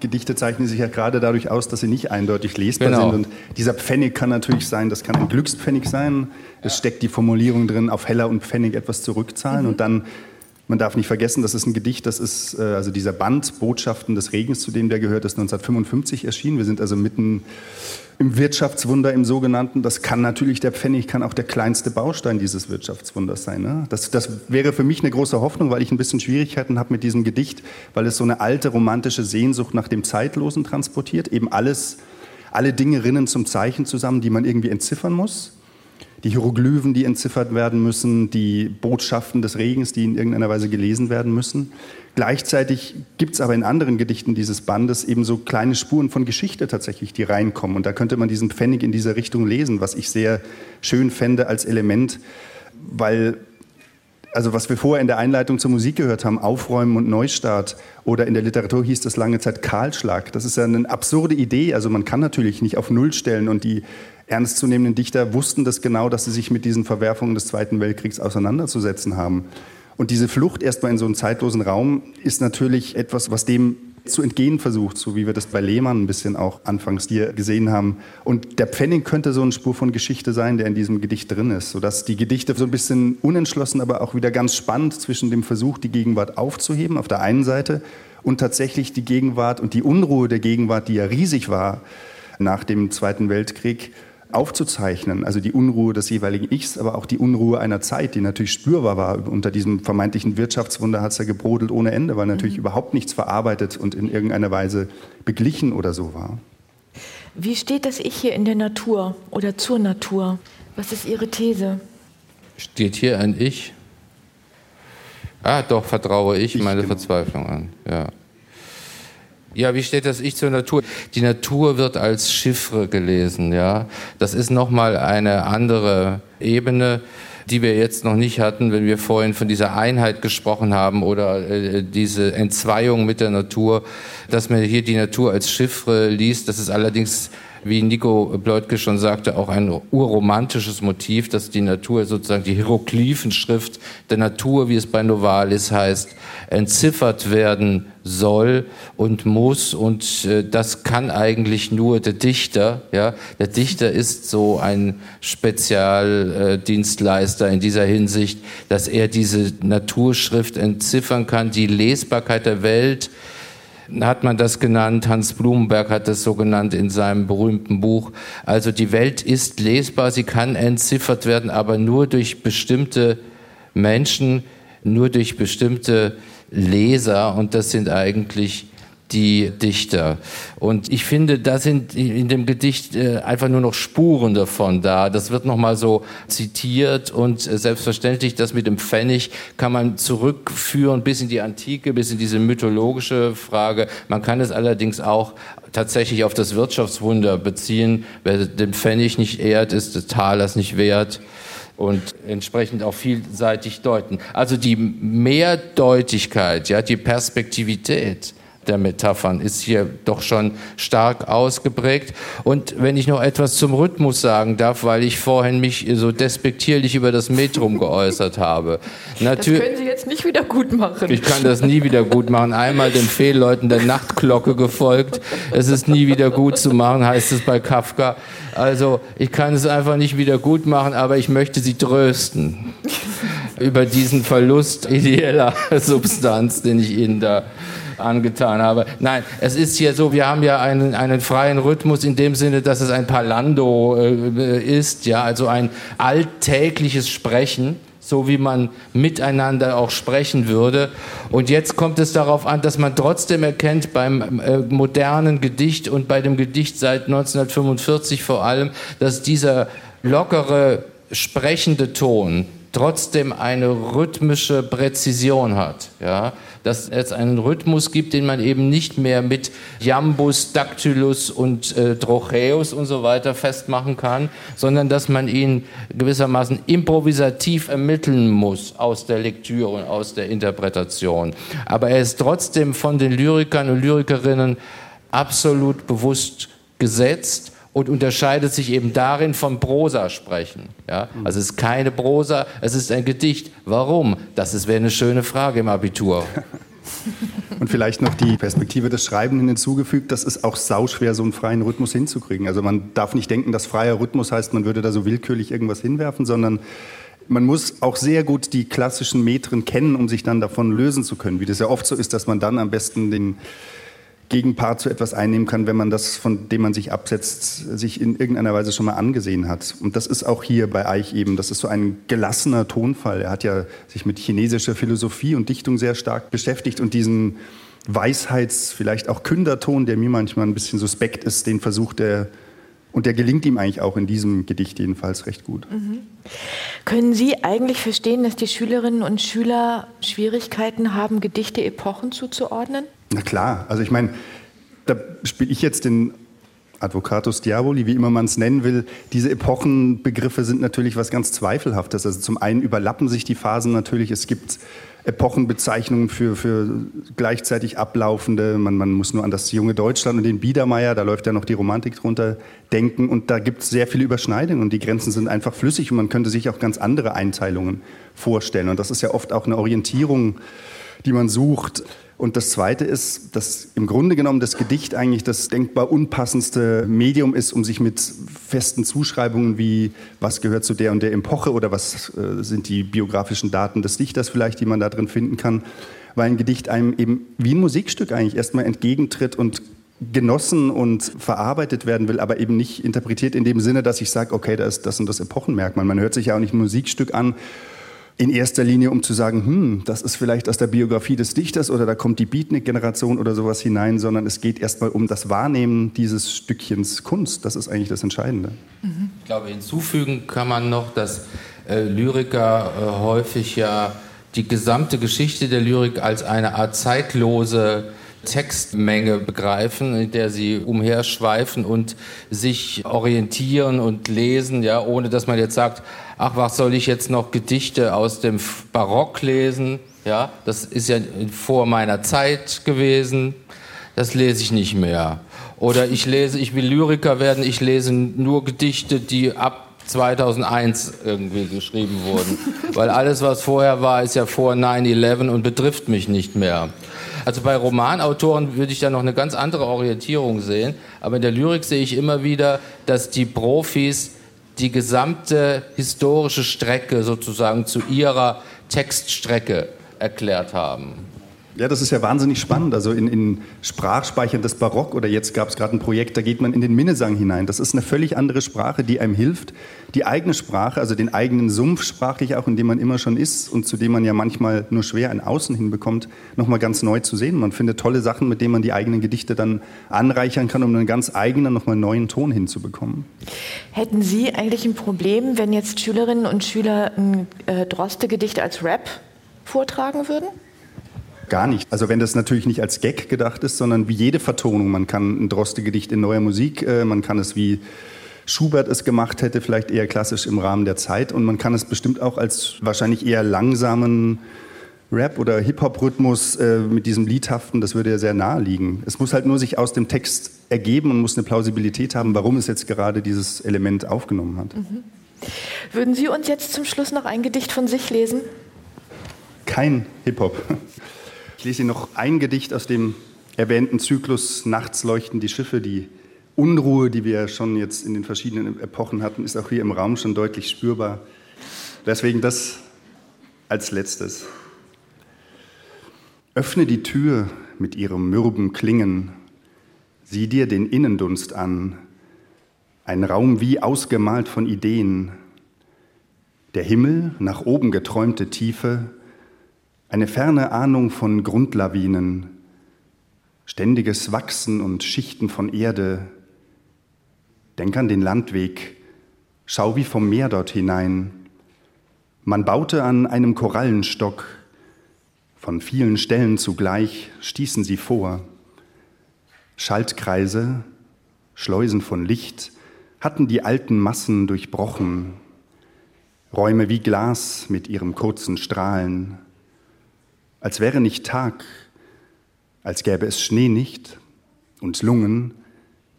Gedichte zeichnen sich ja gerade dadurch aus, dass sie nicht eindeutig lesbar genau. sind. Und dieser Pfennig kann natürlich sein, das kann ein Glückspfennig sein. Es steckt die Formulierung drin, auf Heller und Pfennig etwas zurückzahlen. Mhm. Und dann, man darf nicht vergessen, das ist ein Gedicht, das ist, äh, also dieser Band Botschaften des Regens, zu dem der gehört, ist 1955 erschienen. Wir sind also mitten im Wirtschaftswunder im sogenannten, das kann natürlich der Pfennig, kann auch der kleinste Baustein dieses Wirtschaftswunders sein. Ne? Das, das wäre für mich eine große Hoffnung, weil ich ein bisschen Schwierigkeiten habe mit diesem Gedicht, weil es so eine alte romantische Sehnsucht nach dem Zeitlosen transportiert. Eben alles, alle Dinge rinnen zum Zeichen zusammen, die man irgendwie entziffern muss die Hieroglyphen, die entziffert werden müssen, die Botschaften des Regens, die in irgendeiner Weise gelesen werden müssen. Gleichzeitig gibt es aber in anderen Gedichten dieses Bandes eben so kleine Spuren von Geschichte tatsächlich, die reinkommen. Und da könnte man diesen Pfennig in dieser Richtung lesen, was ich sehr schön fände als Element, weil also was wir vorher in der Einleitung zur Musik gehört haben, Aufräumen und Neustart oder in der Literatur hieß das lange Zeit Kahlschlag. Das ist ja eine absurde Idee. Also man kann natürlich nicht auf Null stellen und die ernstzunehmenden Dichter wussten das genau, dass sie sich mit diesen Verwerfungen des Zweiten Weltkriegs auseinanderzusetzen haben. Und diese Flucht erstmal in so einen zeitlosen Raum ist natürlich etwas, was dem zu entgehen versucht, so wie wir das bei Lehmann ein bisschen auch anfangs hier gesehen haben. Und der Pfennig könnte so eine Spur von Geschichte sein, der in diesem Gedicht drin ist, sodass die Gedichte so ein bisschen unentschlossen, aber auch wieder ganz spannend zwischen dem Versuch, die Gegenwart aufzuheben auf der einen Seite und tatsächlich die Gegenwart und die Unruhe der Gegenwart, die ja riesig war nach dem Zweiten Weltkrieg, aufzuzeichnen. Also die Unruhe des jeweiligen Ichs, aber auch die Unruhe einer Zeit, die natürlich spürbar war. Unter diesem vermeintlichen Wirtschaftswunder hat es ja gebrodelt ohne Ende, weil natürlich mhm. überhaupt nichts verarbeitet und in irgendeiner Weise beglichen oder so war. Wie steht das Ich hier in der Natur oder zur Natur? Was ist Ihre These? Steht hier ein Ich? Ah, doch, vertraue ich, ich meine genau. Verzweiflung an. Ja. Ja, wie steht das Ich zur Natur? Die Natur wird als Chiffre gelesen, ja. Das ist nochmal eine andere Ebene, die wir jetzt noch nicht hatten, wenn wir vorhin von dieser Einheit gesprochen haben oder äh, diese Entzweiung mit der Natur, dass man hier die Natur als Chiffre liest. Das ist allerdings wie Nico Bleutke schon sagte, auch ein urromantisches Motiv, dass die Natur sozusagen die Hieroglyphenschrift der Natur, wie es bei Novalis heißt, entziffert werden soll und muss und äh, das kann eigentlich nur der Dichter. Ja, der Dichter ist so ein Spezialdienstleister äh, in dieser Hinsicht, dass er diese Naturschrift entziffern kann, die Lesbarkeit der Welt hat man das genannt. Hans Blumenberg hat das so genannt in seinem berühmten Buch. Also die Welt ist lesbar, sie kann entziffert werden, aber nur durch bestimmte Menschen, nur durch bestimmte Leser. Und das sind eigentlich die Dichter. Und ich finde, da sind in dem Gedicht äh, einfach nur noch Spuren davon da. Das wird nochmal so zitiert und äh, selbstverständlich das mit dem Pfennig kann man zurückführen bis in die Antike, bis in diese mythologische Frage. Man kann es allerdings auch tatsächlich auf das Wirtschaftswunder beziehen. Wer den Pfennig nicht ehrt, ist des Talers nicht wert und entsprechend auch vielseitig deuten. Also die Mehrdeutigkeit, ja, die Perspektivität, der Metaphern ist hier doch schon stark ausgeprägt. Und wenn ich noch etwas zum Rhythmus sagen darf, weil ich vorhin mich so despektierlich über das Metrum geäußert habe. Natür das können Sie jetzt nicht wieder gut machen. Ich kann das nie wieder gut machen. Einmal den Fehlleuten der Nachtglocke gefolgt. Es ist nie wieder gut zu machen, heißt es bei Kafka. Also ich kann es einfach nicht wieder gut machen, aber ich möchte Sie trösten über diesen Verlust ideeller Substanz, den ich Ihnen da angetan habe. Nein, es ist hier so, wir haben ja einen, einen freien Rhythmus in dem Sinne, dass es ein Parlando äh, ist, ja, also ein alltägliches Sprechen so wie man miteinander auch sprechen würde. Und jetzt kommt es darauf an, dass man trotzdem erkennt beim äh, modernen Gedicht und bei dem Gedicht seit 1945 vor allem, dass dieser lockere, sprechende Ton trotzdem eine rhythmische Präzision hat. Ja? Dass es einen Rhythmus gibt, den man eben nicht mehr mit Jambus, Dactylus und äh, Trocheus und so weiter festmachen kann, sondern dass man ihn gewissermaßen improvisativ ermitteln muss aus der Lektüre und aus der Interpretation. Aber er ist trotzdem von den Lyrikern und Lyrikerinnen absolut bewusst gesetzt und unterscheidet sich eben darin vom Prosa-Sprechen. Ja? Also es ist keine Prosa, es ist ein Gedicht. Warum? Das wäre eine schöne Frage im Abitur. Und vielleicht noch die Perspektive des Schreibenden hinzugefügt, das ist auch sauschwer, so einen freien Rhythmus hinzukriegen. Also man darf nicht denken, dass freier Rhythmus heißt, man würde da so willkürlich irgendwas hinwerfen, sondern man muss auch sehr gut die klassischen Metren kennen, um sich dann davon lösen zu können. Wie das ja oft so ist, dass man dann am besten den Gegenpart zu etwas einnehmen kann, wenn man das, von dem man sich absetzt, sich in irgendeiner Weise schon mal angesehen hat. Und das ist auch hier bei Eich eben, das ist so ein gelassener Tonfall. Er hat ja sich mit chinesischer Philosophie und Dichtung sehr stark beschäftigt und diesen Weisheits-, vielleicht auch Künderton, der mir manchmal ein bisschen suspekt ist, den versucht er und der gelingt ihm eigentlich auch in diesem Gedicht jedenfalls recht gut. Mhm. Können Sie eigentlich verstehen, dass die Schülerinnen und Schüler Schwierigkeiten haben, Gedichte Epochen zuzuordnen? Na klar, also ich meine, da spiele ich jetzt den Advocatus Diaboli, wie immer man es nennen will. Diese Epochenbegriffe sind natürlich was ganz Zweifelhaftes. Also zum einen überlappen sich die Phasen natürlich. Es gibt Epochenbezeichnungen für, für gleichzeitig ablaufende. Man, man muss nur an das junge Deutschland und den Biedermeier, da läuft ja noch die Romantik drunter, denken. Und da gibt es sehr viele Überschneidungen und die Grenzen sind einfach flüssig und man könnte sich auch ganz andere Einteilungen vorstellen. Und das ist ja oft auch eine Orientierung, die man sucht. Und das Zweite ist, dass im Grunde genommen das Gedicht eigentlich das denkbar unpassendste Medium ist, um sich mit festen Zuschreibungen wie was gehört zu der und der Epoche oder was äh, sind die biografischen Daten des Dichters vielleicht, die man da drin finden kann, weil ein Gedicht einem eben wie ein Musikstück eigentlich erstmal entgegentritt und genossen und verarbeitet werden will, aber eben nicht interpretiert in dem Sinne, dass ich sage, okay, da ist das und das Epochenmerkmal. Man hört sich ja auch nicht ein Musikstück an, in erster Linie, um zu sagen, hm, das ist vielleicht aus der Biografie des Dichters oder da kommt die Beatnik-Generation oder sowas hinein, sondern es geht erstmal um das Wahrnehmen dieses Stückchens Kunst. Das ist eigentlich das Entscheidende. Ich glaube, hinzufügen kann man noch, dass äh, Lyriker äh, häufig ja die gesamte Geschichte der Lyrik als eine Art zeitlose Textmenge begreifen, in der sie umherschweifen und sich orientieren und lesen, ja, ohne dass man jetzt sagt, ach, was soll ich jetzt noch Gedichte aus dem Barock lesen? Ja, das ist ja vor meiner Zeit gewesen. Das lese ich nicht mehr. Oder ich lese, ich will Lyriker werden, ich lese nur Gedichte, die ab 2001 irgendwie geschrieben wurden. Weil alles, was vorher war, ist ja vor 9-11 und betrifft mich nicht mehr. Also bei Romanautoren würde ich da noch eine ganz andere Orientierung sehen. Aber in der Lyrik sehe ich immer wieder, dass die Profis die gesamte historische Strecke sozusagen zu ihrer Textstrecke erklärt haben. Ja, das ist ja wahnsinnig spannend. Also in, in Sprachspeichern des Barock oder jetzt gab es gerade ein Projekt, da geht man in den Minnesang hinein. Das ist eine völlig andere Sprache, die einem hilft, die eigene Sprache, also den eigenen Sumpf sprachlich auch, in dem man immer schon ist und zu dem man ja manchmal nur schwer ein Außen hinbekommt, nochmal ganz neu zu sehen. Man findet tolle Sachen, mit denen man die eigenen Gedichte dann anreichern kann, um einen ganz eigenen, nochmal neuen Ton hinzubekommen. Hätten Sie eigentlich ein Problem, wenn jetzt Schülerinnen und Schüler ein äh, Droste-Gedicht als Rap vortragen würden? Gar nicht. Also wenn das natürlich nicht als Gag gedacht ist, sondern wie jede Vertonung. Man kann ein Droste-Gedicht in neuer Musik, äh, man kann es wie Schubert es gemacht hätte, vielleicht eher klassisch im Rahmen der Zeit. Und man kann es bestimmt auch als wahrscheinlich eher langsamen Rap- oder Hip-Hop-Rhythmus äh, mit diesem Liedhaften, das würde ja sehr nahe liegen. Es muss halt nur sich aus dem Text ergeben und muss eine Plausibilität haben, warum es jetzt gerade dieses Element aufgenommen hat. Mhm. Würden Sie uns jetzt zum Schluss noch ein Gedicht von sich lesen? Kein Hip-Hop. Ich lese Ihnen noch ein Gedicht aus dem erwähnten Zyklus Nachts leuchten die Schiffe. Die Unruhe, die wir schon jetzt in den verschiedenen Epochen hatten, ist auch hier im Raum schon deutlich spürbar. Deswegen das als letztes. Öffne die Tür mit ihrem mürben Klingen, sieh dir den Innendunst an, ein Raum wie ausgemalt von Ideen, der Himmel nach oben geträumte Tiefe, eine ferne Ahnung von Grundlawinen, ständiges Wachsen und Schichten von Erde. Denk an den Landweg, schau wie vom Meer dort hinein. Man baute an einem Korallenstock, von vielen Stellen zugleich stießen sie vor. Schaltkreise, Schleusen von Licht hatten die alten Massen durchbrochen, Räume wie Glas mit ihrem kurzen Strahlen als wäre nicht Tag, als gäbe es Schnee nicht und Lungen,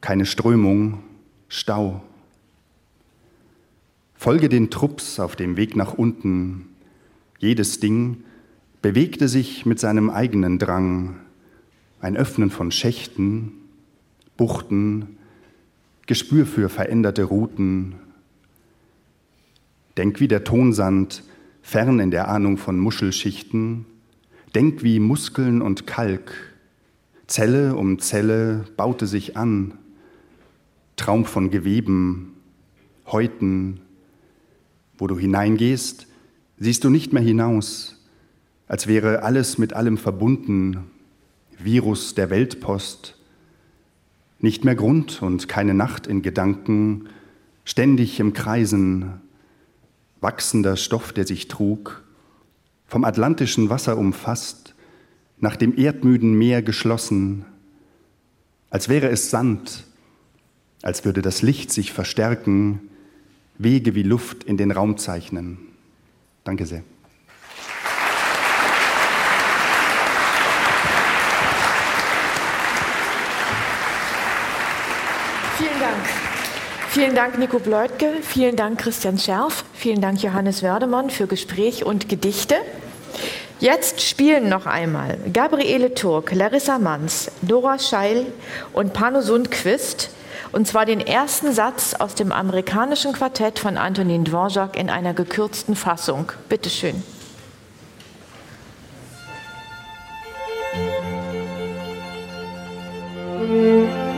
keine Strömung, Stau. Folge den Trupps auf dem Weg nach unten. Jedes Ding bewegte sich mit seinem eigenen Drang. Ein Öffnen von Schächten, Buchten, Gespür für veränderte Routen. Denk wie der Tonsand, fern in der Ahnung von Muschelschichten, Denk wie Muskeln und Kalk. Zelle um Zelle baute sich an. Traum von Geweben, Häuten. Wo du hineingehst, siehst du nicht mehr hinaus, als wäre alles mit allem verbunden. Virus der Weltpost. Nicht mehr Grund und keine Nacht in Gedanken, ständig im Kreisen, wachsender Stoff, der sich trug, vom atlantischen Wasser umfasst, nach dem erdmüden Meer geschlossen, als wäre es Sand, als würde das Licht sich verstärken, Wege wie Luft in den Raum zeichnen. Danke sehr. Vielen Dank. Vielen Dank, Nico Bleutke. Vielen Dank, Christian Scherf. Vielen Dank, Johannes Werdemann, für Gespräch und Gedichte. Jetzt spielen noch einmal Gabriele Turk, Larissa Manns, Dora Scheil und Pano Sundquist. Und zwar den ersten Satz aus dem amerikanischen Quartett von Antonin Dvorak in einer gekürzten Fassung. Bitte schön. Musik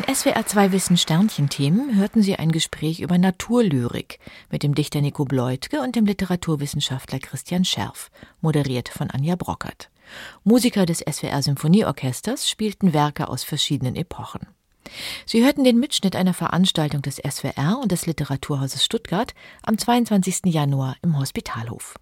In SWR 2 Wissen Sternchen-Themen hörten Sie ein Gespräch über Naturlyrik mit dem Dichter Nico Bleutke und dem Literaturwissenschaftler Christian Scherf, moderiert von Anja Brockert. Musiker des SWR Symphonieorchesters spielten Werke aus verschiedenen Epochen. Sie hörten den Mitschnitt einer Veranstaltung des SWR und des Literaturhauses Stuttgart am 22. Januar im Hospitalhof.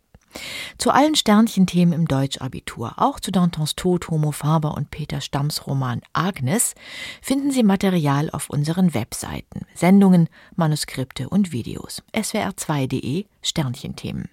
Zu allen Sternchenthemen im Deutschabitur, auch zu Dantons Tod, Homo Faber und Peter Stamms Roman Agnes, finden Sie Material auf unseren Webseiten, Sendungen, Manuskripte und Videos. swr2.de Sternchenthemen.